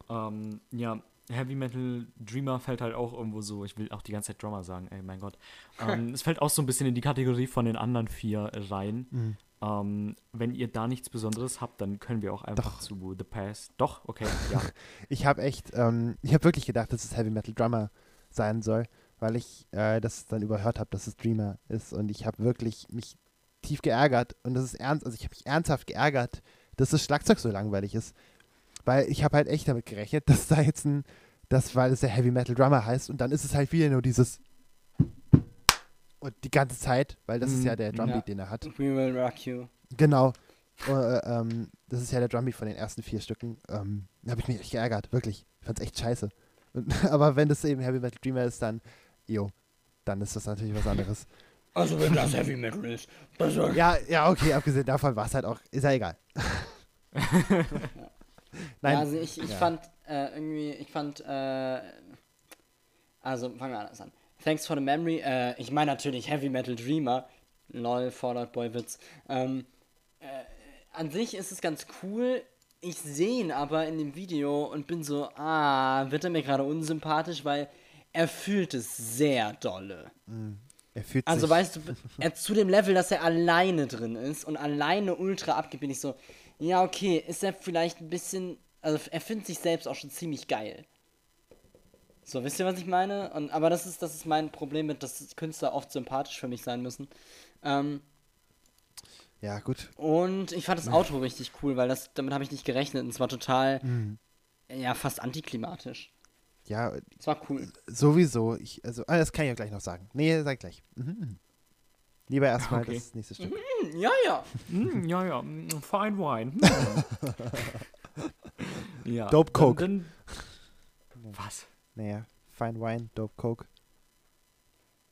Ähm, ja, Heavy Metal Dreamer fällt halt auch irgendwo so, ich will auch die ganze Zeit Drummer sagen, ey, mein Gott. Ähm, es fällt auch so ein bisschen in die Kategorie von den anderen vier rein. Mhm. Ähm, wenn ihr da nichts Besonderes habt, dann können wir auch einfach Doch. zu The Past. Doch, okay, ja. Ich habe echt, ähm, ich habe wirklich gedacht, dass es Heavy Metal Drummer sein soll, weil ich äh, das dann überhört habe, dass es Dreamer ist und ich habe wirklich mich tief geärgert und das ist ernst, also ich habe mich ernsthaft geärgert, dass das Schlagzeug so langweilig ist, weil ich habe halt echt damit gerechnet, dass da jetzt ein, das, weil es der Heavy Metal Drummer heißt und dann ist es halt wieder nur dieses und die ganze Zeit, weil das ist Mhm. ja der Drumbeat, Ja. den er hat. We will rock you. Genau. Äh, ähm, das ist ja der Drumbeat von den ersten vier Stücken. Ähm, da habe ich mich echt geärgert, wirklich. Ich fand's echt scheiße. Und, aber wenn das eben Heavy Metal Dreamer ist, dann, jo, dann ist das natürlich was anderes. Also wenn das Heavy Metal ist. Das ist ja, ja, okay, abgesehen davon war es halt auch, ist ja egal. Ja, Nein, also ich, ich ja. fand äh, irgendwie, ich fand, äh, also fangen wir anders an. Thanks for the memory. Äh, ich meine natürlich Heavy Metal Dreamer. Lol, Fallout Boy Witz. Ähm, äh, an sich ist es ganz cool. Ich sehe ihn aber in dem Video und bin so, ah, wird er mir gerade unsympathisch, weil er fühlt es sehr dolle. Er fühlt Also sich, weißt du, er zu dem Level, dass er alleine drin ist und alleine ultra abgibt, bin ich so, ja, okay, ist er vielleicht ein bisschen, also er findet sich selbst auch schon ziemlich geil. So, wisst ihr, was ich meine? Und, aber das ist, das ist mein Problem mit, dass Künstler oft sympathisch für mich sein müssen. Ähm, ja, gut. und ich fand das Auto richtig cool, weil das, damit habe ich nicht gerechnet und es war total, Mhm. ja, fast antiklimatisch. Ja, Es war cool. sowieso. Ich, also, ah, das kann ich ja gleich noch sagen. Nee, sag gleich. Mhm, mhm. Lieber erstmal Okay. das nächste Stück. Hm, ja, ja. Hm, ja, ja, mm, fine wine. Hm. ja. Dope dann- Coke. Dann, was? Naja, Fine Wine, Dope Coke.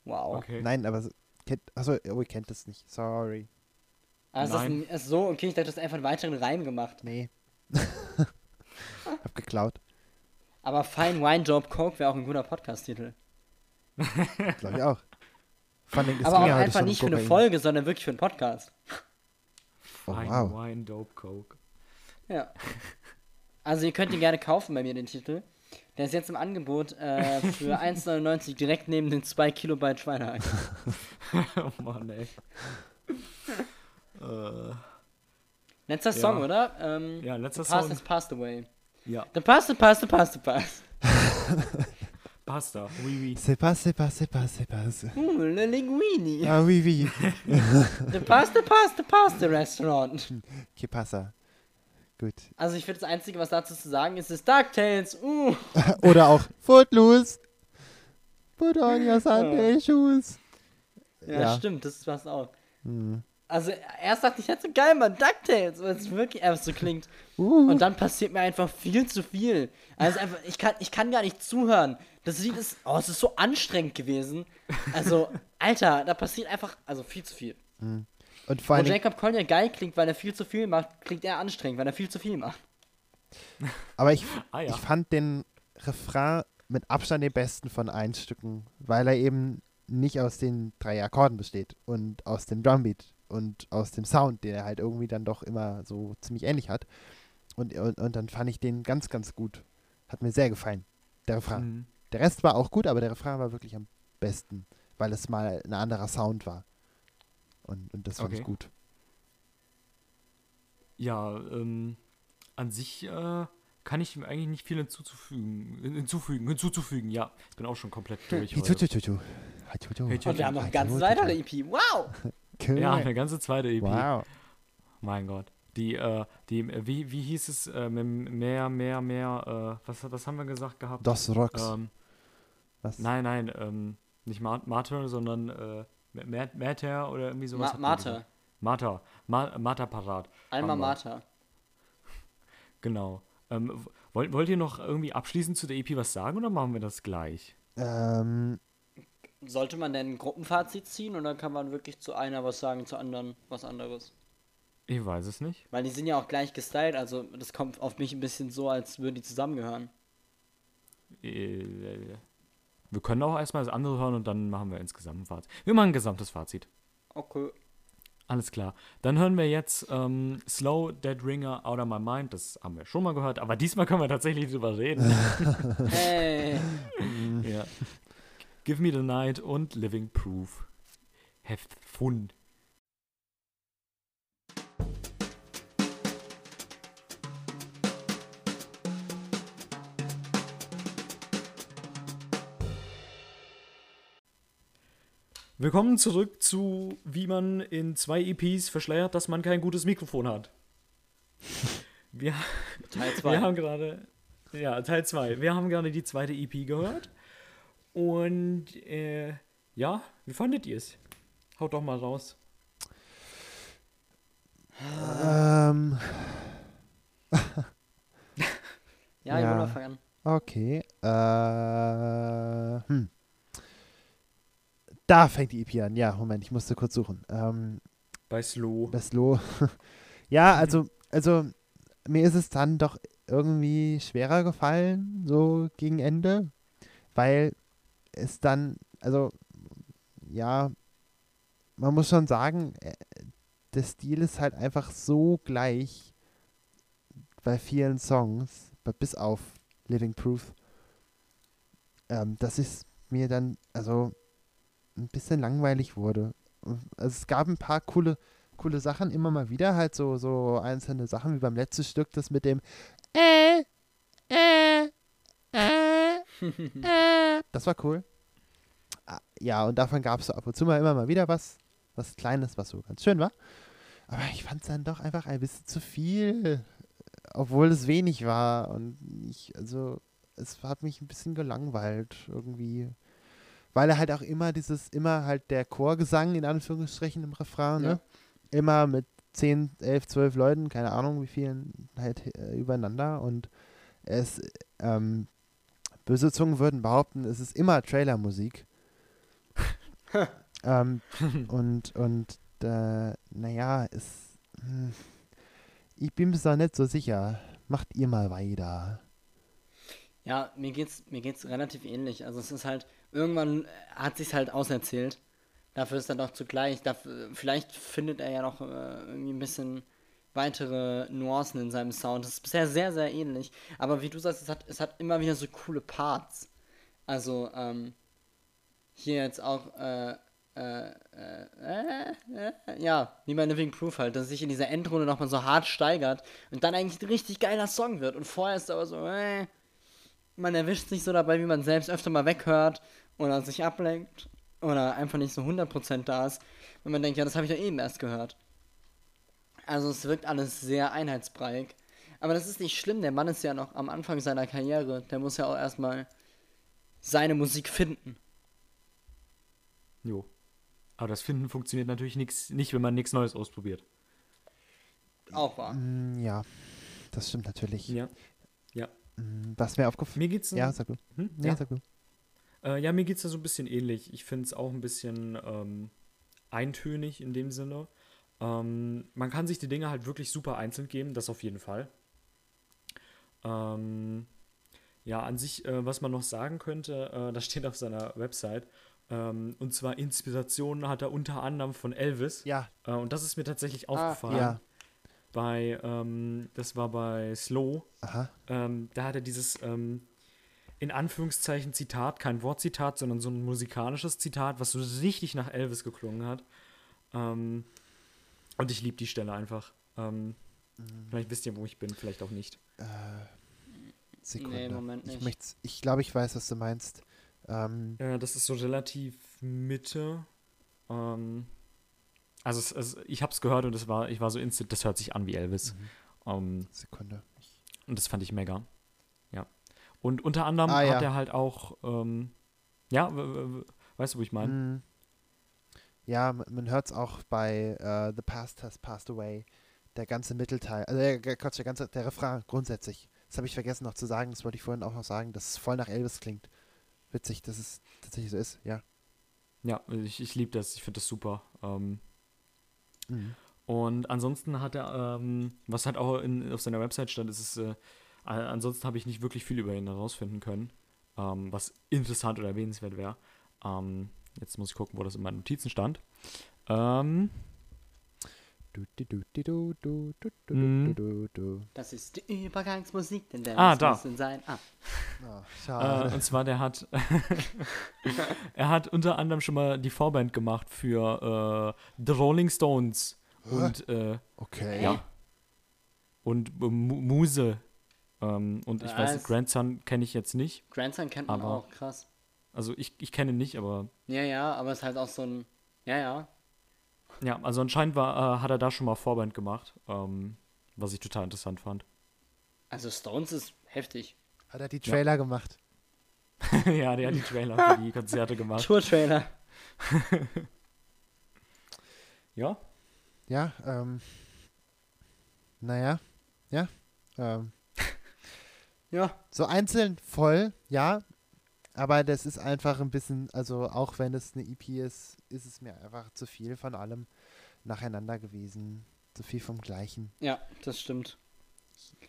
Wow. Okay. Nein, aber kennt, achso, oh, ihr kennt das nicht. Sorry. Also Nein. ist, ist so, okay, ich dachte, du hast einfach einen weiteren Reim gemacht. Nee. Hab geklaut. Aber Fine Wine Dope Coke wäre auch ein guter Podcast-Titel. Glaube ich auch. Allem, es Aber auch ja einfach nicht für eine. Folge, sondern wirklich für einen Podcast. Oh, Fine wow. wine, dope coke. Ja. Also ihr könnt ihn gerne kaufen bei mir, den Titel. Der ist jetzt im Angebot äh, für 1,99 direkt neben den 2 Kilobyte Schweinehack. oh Mann, ey. äh, Letzter Song, Ja. oder? Ähm, ja, letzter the past Song. has passed away. Ja, The past, the past, the past, the past. Pasta. Oui, oui. C'est pas, c'est pas, c'est pas, c'est pas. Uh, le linguini. Ah, oui, oui. The past, the past, the past, the restaurant. Que pasa? Gut. Also ich finde, das Einzige, was dazu zu sagen ist, ist DuckTales. Uh. Oder auch Footloose. Put on your Sunday shoes. Ja, Ja. stimmt, das passt auch. Hm. Also erst dachte ich, hätte so geil, man, DuckTales, weil es wirklich einfach so klingt. Uh. Und dann passiert mir einfach viel zu viel. Also einfach, ich kann, ich kann gar nicht zuhören. Das Lied ist, oh, es ist so anstrengend gewesen. Also, Alter, da passiert einfach, also viel zu viel. Und vor Wo allem, Jacob Collier geil klingt, weil er viel zu viel macht, klingt er anstrengend, weil er viel zu viel macht. aber ich, Ah ja. ich fand den Refrain mit Abstand den besten von allen Stücken, weil er eben nicht aus den drei Akkorden besteht und aus dem Drumbeat und aus dem Sound, den er halt irgendwie dann doch immer so ziemlich ähnlich hat. Und, und, und dann fand ich den ganz, ganz gut. Hat mir sehr gefallen, der Refrain. Mhm. Der Rest war auch gut, aber der Refrain war wirklich am besten, weil es mal ein anderer Sound war. Und, und das fand ich Okay. gut. Ja, ähm, an sich äh, kann ich mir eigentlich nicht viel hinzuzufügen. Hinzufügen, hinzuzufügen, ja. Ich bin auch schon komplett durch. Und wir haben noch eine ganz Hichuchuchu. weitere EP. Wow! Cool. Ja, eine ganze zweite EP. Wow. Mein Gott. Die, äh, die, äh, wie, wie hieß es? Äh, mehr, mehr, mehr, äh, was, was haben wir gesagt gehabt? Dos Rocks. Ähm, Was? nein, nein, ähm, nicht Ma Martyr, sondern äh, Ma- Mater oder irgendwie sowas. Ma hatten wir Martha. gesagt. Martha. Ma Martha Parat. Alma. Mater. Genau. Ähm, wollt, wollt ihr noch irgendwie abschließend zu der EP was sagen oder machen wir das gleich? Ähm, Sollte man denn ein Gruppenfazit ziehen oder kann man wirklich zu einer was sagen, zu anderen was anderes? Ich weiß es nicht. Weil die sind ja auch gleich gestylt, also das kommt auf mich ein bisschen so, als würden die zusammengehören. Äh, Wir können auch erstmal das andere hören und dann machen wir insgesamt ein Fazit. Wir machen ein gesamtes Fazit. Okay. Alles klar. Dann hören wir jetzt ähm, Slow Dead Ringer Out of My Mind. Das haben wir schon mal gehört, aber diesmal können wir tatsächlich drüber reden. Hey. ja. Give Me the Night und Living Proof. Have fun. Willkommen zurück zu, wie man in zwei EPs verschleiert, dass man kein gutes Mikrofon hat. Wir, Teil wir 2. haben gerade, ja, Teil 2. Wir haben gerade die zweite EP gehört. Und, äh, ja, wie fandet ihr es? Haut doch mal raus. ähm, Ja, Ja. Jonas, fang an. okay. Äh, hm. Da fängt die EP an. Ja, Moment, ich musste kurz suchen. Ähm, Bei Slow. das Lo. ja, also, also, mir ist es dann doch irgendwie schwerer gefallen, so gegen Ende, weil es dann, also ja, man muss schon sagen, äh, der Stil ist halt einfach so gleich bei vielen Songs, bei- bis auf Living Proof, ähm, dass es mir dann, also ein bisschen langweilig wurde. Also es gab ein paar coole, coole Sachen immer mal wieder, halt so, so einzelne Sachen, wie beim letzten Stück, das mit dem äh, äh, äh, äh. Das war cool. Ah, Ja, und davon gab es so ab und zu mal immer mal wieder was, was Kleines, was so ganz schön war. Aber ich fand es dann doch einfach ein bisschen zu viel, obwohl es wenig war. Und ich, also, es hat mich ein bisschen gelangweilt irgendwie. Weil er halt auch immer dieses, immer halt der Chorgesang in Anführungsstrichen im Refrain, ne? Immer mit 10, 11, 12 Leuten, keine Ahnung wie vielen, halt äh, übereinander. Und es, ähm, böse Zungen würden behaupten, es ist immer Trailermusik. ähm, und, und, äh, naja, es, hm, ich bin mir da nicht so sicher. Macht ihr mal weiter. Ja, mir geht's, mir geht's relativ ähnlich. Also es ist halt, irgendwann hat sich's halt auserzählt. Dafür ist er doch zugleich, dafür, vielleicht findet er ja noch äh, irgendwie ein bisschen weitere Nuancen in seinem Sound. Es ist bisher sehr, sehr ähnlich. Aber wie du sagst, es hat, es hat immer wieder so coole Parts. Also, ähm, hier jetzt auch, äh, äh, äh, äh, äh, ja, wie bei Living Proof halt, dass sich in dieser Endrunde nochmal so hart steigert und dann eigentlich ein richtig geiler Song wird. Und vorher ist aber so, äh, man erwischt sich so dabei, wie man selbst öfter mal weghört oder sich ablenkt oder einfach nicht so 100% da ist, wenn man denkt, ja, das habe ich ja eben erst gehört. Also es wirkt alles sehr einheitsbreig. Aber das ist nicht schlimm, der Mann ist ja noch am Anfang seiner Karriere. Der muss ja auch erstmal seine Musik finden. Jo. Aber das Finden funktioniert natürlich nix, nicht, wenn man nichts Neues ausprobiert. Auch wahr. Mm, ja, das stimmt natürlich. Ja. Ja. Mm, Was mir aufgefallen Mir geht's. Ja, sag du. Hm? Nee, ja. sag du. Äh, ja, mir geht's da so ein bisschen ähnlich. Ich finde es auch ein bisschen ähm, eintönig in dem Sinne. Ähm, man kann sich die Dinge halt wirklich super einzeln geben, das auf jeden Fall. Ähm, ja, an sich, äh, was man noch sagen könnte, äh, das steht auf seiner Website. Ähm, und zwar Inspirationen hat er unter anderem von Elvis. Ja, Äh, und das ist mir tatsächlich Ah, aufgefallen. ja. Bei, ähm, das war bei Slow. Aha. Ähm, da hat er dieses ähm, in Anführungszeichen Zitat, kein Wortzitat, sondern so ein musikalisches Zitat, was so richtig nach Elvis geklungen hat. Ähm, und ich liebe die Stelle einfach. Ähm, Vielleicht wisst ihr, wo ich bin, vielleicht auch nicht. Sekunde. Nee, Moment Ich, nicht. möcht's- ich glaube, ich weiß, was du meinst. Ähm, Äh, das ist so relativ Mitte. Ähm, also es, es, ich habe es gehört und es war, ich war so instant, das hört sich an wie Elvis. Ähm, Sekunde. Ich, Und das fand ich mega. Und unter anderem Ah, hat ja. er halt auch, ähm, ja, weißt du, wo ich meine? Mm. Ja, man, hört es auch bei äh, The Past Has Passed Away. Der ganze Mittelteil, also der, der, Quatsch, der ganze, der Refrain grundsätzlich. Das habe ich vergessen noch zu sagen, das wollte ich vorhin auch noch sagen, dass es voll nach Elvis klingt. Witzig, dass es tatsächlich so ist, ja. Ja, ich, ich liebe das, ich finde das super. Ähm, Mhm. und ansonsten hat er, ähm, was halt auch in, auf seiner Website stand, ist es, äh, ansonsten habe ich nicht wirklich viel über ihn herausfinden können, ähm, was interessant oder erwähnenswert wäre. Ähm, jetzt muss ich gucken, wo das in meinen Notizen stand. Ähm. Das ist die Übergangsmusik, denn der Ah, muss da. sein. Ah, Oh, Äh, schade. und zwar, der hat, er hat unter anderem schon mal die Vorband gemacht für äh, The Rolling Stones und äh, okay. ja und äh, Mu- Muse ähm, und ich weiß? Grandson kenne ich jetzt nicht. Grandson kennt man Aber- auch, krass. Also ich, ich kenne ihn nicht, aber Ja, ja, aber es ist halt auch so ein. Ja, ja. ja, also anscheinend war, äh, hat er da schon mal Vorband gemacht, ähm, was ich total interessant fand. Also Stones ist heftig. Hat er die Trailer gemacht? ja, der hat die Trailer für die Konzerte gemacht. Tour-Trailer. Ja, Ja, ähm. Naja, ja. Ähm, Ja. so einzeln voll, ja. Aber das ist einfach ein bisschen, also auch wenn es eine EP ist, ist es mir einfach zu viel von allem nacheinander gewesen. Zu viel vom Gleichen. Ja, das stimmt.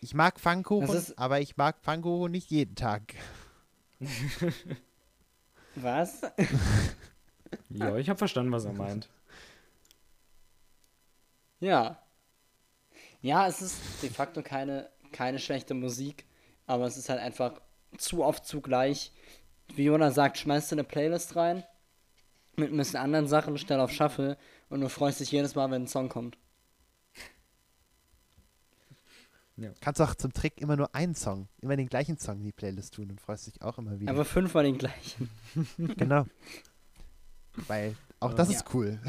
Ich mag Pfannkuchen, aber ich mag Pfannkuchen nicht jeden Tag. Was? Ja, ich habe verstanden, was er meint. Ja. Ja, es ist de facto keine, keine schlechte Musik, aber es ist halt einfach zu oft zugleich. Wie Jonas sagt, schmeißt du eine Playlist rein mit ein bisschen anderen Sachen, stell auf Shuffle und du freust dich jedes Mal, wenn ein Song kommt. Kannst auch zum Trick immer nur einen Song, immer den gleichen Song in die Playlist tun und freust dich auch immer wieder. Aber fünfmal den gleichen. genau. Weil auch das ist cool.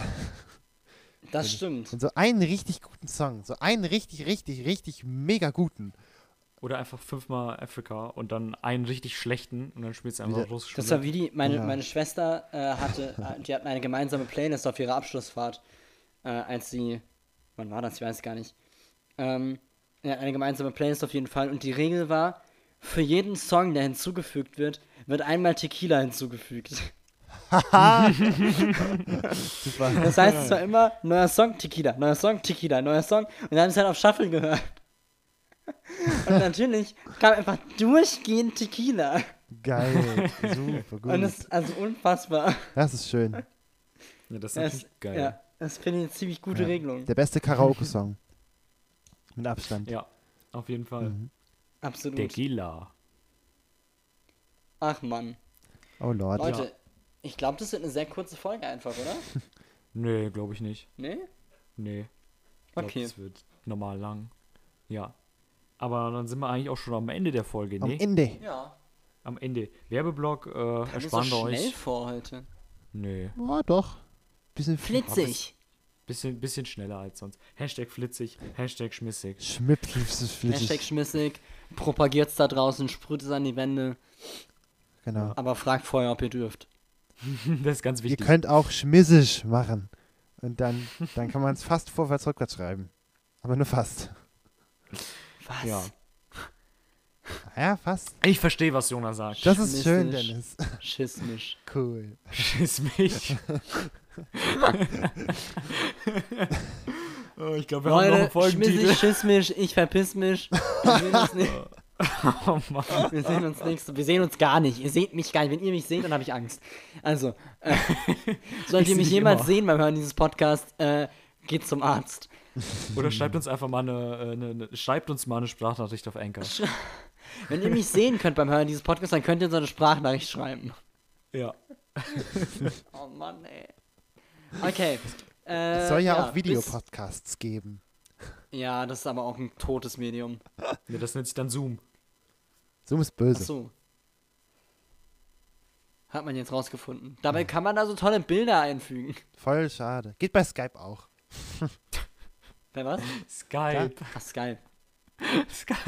Das stimmt. Und so einen richtig guten Song, so einen richtig, richtig, richtig mega guten. Oder einfach fünfmal Afrika und dann einen richtig schlechten und dann spielst du einfach Wieder- russisch. Das war wie die, meine, Ja. meine Schwester äh, hatte, äh, die hatten eine gemeinsame Playlist auf ihrer Abschlussfahrt, äh, als sie, wann war das, ich weiß gar nicht. Ähm, ja, eine gemeinsame Playlist auf jeden Fall und die Regel war, für jeden Song, der hinzugefügt wird, wird einmal Tequila hinzugefügt. Das heißt, es war immer neuer Song, Tequila, neuer Song, Tequila, neuer Song und dann haben sie halt auf Shuffle gehört. Und natürlich kam einfach durchgehend Tequila. Geil. Super gut. Und das ist also unfassbar. das ist schön. Ja, das ist Das, geil. Ja, das finde ich eine ziemlich gute Ja. Regelung. Der beste Karaoke-Song. Mit Abstand. Ja, auf jeden Fall. Mhm. Absolut. Tequila. Ach Mann. Oh Lord. Leute, ich glaube, das wird eine sehr kurze Folge einfach, oder? Nee, glaube ich nicht. Nee? Nee. Ich glaub, Okay. Das wird normal lang. Ja. Aber dann sind wir eigentlich auch schon am Ende der Folge, Am ne? Ende. Ja. Am Ende. Werbeblock äh, Kam das so ersparen wir schnell euch. vor heute. Nee. Ja, doch. Bisschen Flitzig. Bisschen, bisschen schneller als sonst. Hashtag flitzig, Hashtag schmissig. Schmipflich. Hashtag schmissig. Propagiert's da draußen, sprüht es an die Wände. Genau. Aber fragt vorher, ob ihr dürft. Das ist ganz Ihr wichtig. könnt auch schmissisch machen. Und dann, dann kann man es fast vorwärts, rückwärts schreiben. Aber nur fast. Was? Ja. Ja, fast. Ich verstehe, was Jonas sagt. Das ist schön. Dennis. Schismisch. Cool. Schiss mich. oh, ich glaube, wir haben noch einen Leute, Folgentitel. schmissig, schismisch, ich verpiss mich. Wir sehen uns, nicht, Oh Mann. wir sehen uns nächste, wir sehen uns gar nicht. Ihr seht mich gar nicht. Wenn ihr mich seht, dann habe ich Angst. Also, äh, sollt Ich ihr mich jemals immer. sehen beim Hören dieses Podcasts, äh, geht zum Arzt. Oder schreibt uns einfach mal eine, äh, eine, eine schreibt uns mal eine Sprachnachricht auf Anchor. Wenn ihr mich sehen könnt beim Hören dieses Podcasts, dann könnt ihr uns eine Sprachnachricht schreiben. Ja. Oh Mann, ey. Okay. Äh, Es soll ja, auch bis- Videopodcasts geben. Ja, das ist aber auch ein totes Medium. ja. Das nennt sich dann Zoom. Zoom ist Ach böse. so. Hat man jetzt rausgefunden. Dabei kann man da so tolle Bilder einfügen. Voll schade. Geht bei Skype auch. Bei was? Skype. Ach, Skype.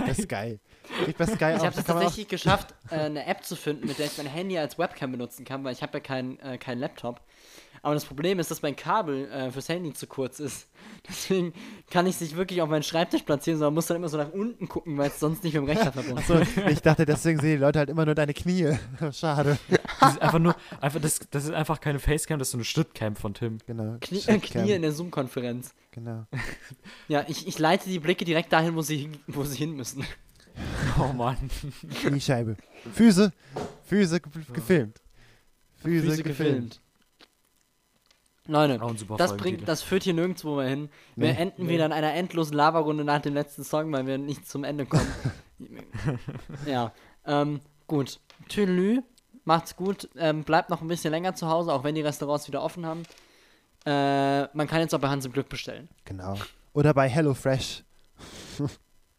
Das ist geil. Geht bei Skype Ich habe es tatsächlich geschafft, äh, eine App zu finden, mit der ich mein Handy als Webcam benutzen kann, weil ich habe ja keinen äh, kein Laptop. Aber das Problem ist, dass mein Kabel äh, fürs Handy zu kurz ist. Deswegen kann ich es nicht wirklich auf meinen Schreibtisch platzieren, sondern muss dann immer so nach unten gucken, weil es sonst nicht mit dem Rechner verbunden ist. so, ich dachte, deswegen sehen die Leute halt immer nur deine Knie. Schade. Das ist einfach nur, einfach, das, das ist einfach keine Facecam, das ist so eine Schrittcam von Tim. Genau. Knie, äh. Knie in der Zoom-Konferenz. Genau. Ja, ich, ich leite die Blicke direkt dahin, wo sie, hin- wo sie hin müssen. Oh Mann. Kniescheibe. Füße. Füße ge gefilmt. Füße, Füße gefilmt. gefilmt. Leute, Auch ein super das, bringt, das führt hier nirgendwo mehr hin. Wir Nee. enden wieder in einer endlosen Laberunde nach dem letzten Song, weil wir nicht zum Ende kommen. ja, ähm, gut. Tüdelü, macht's gut. Ähm, bleibt noch ein bisschen länger zu Hause, auch wenn die Restaurants wieder offen haben. Äh, man kann jetzt auch bei Hans im Glück bestellen. Genau. Oder bei HelloFresh.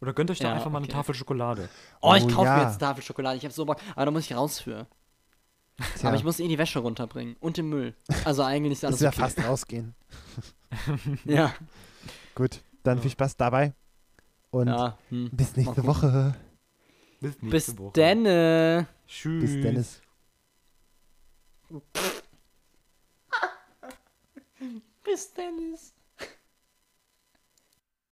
Oder gönnt euch da Ja, einfach mal eine okay. Tafel Schokolade. Oh, ich Oh, kaufe mir ja. jetzt Tafel Schokolade. Ich habe so Bock. Aber da muss ich raus für. Tja, Aber ich muss eh die Wäsche runterbringen. Und den Müll. Also eigentlich ist alles das ist ja okay. fast rausgehen. Ja. Gut, dann viel Spaß dabei. Und ja. Hm. bis nächste. Woche. Bis, nächste Bis Woche. denne. Tschüss. Bis Dennis. Bis Dennis.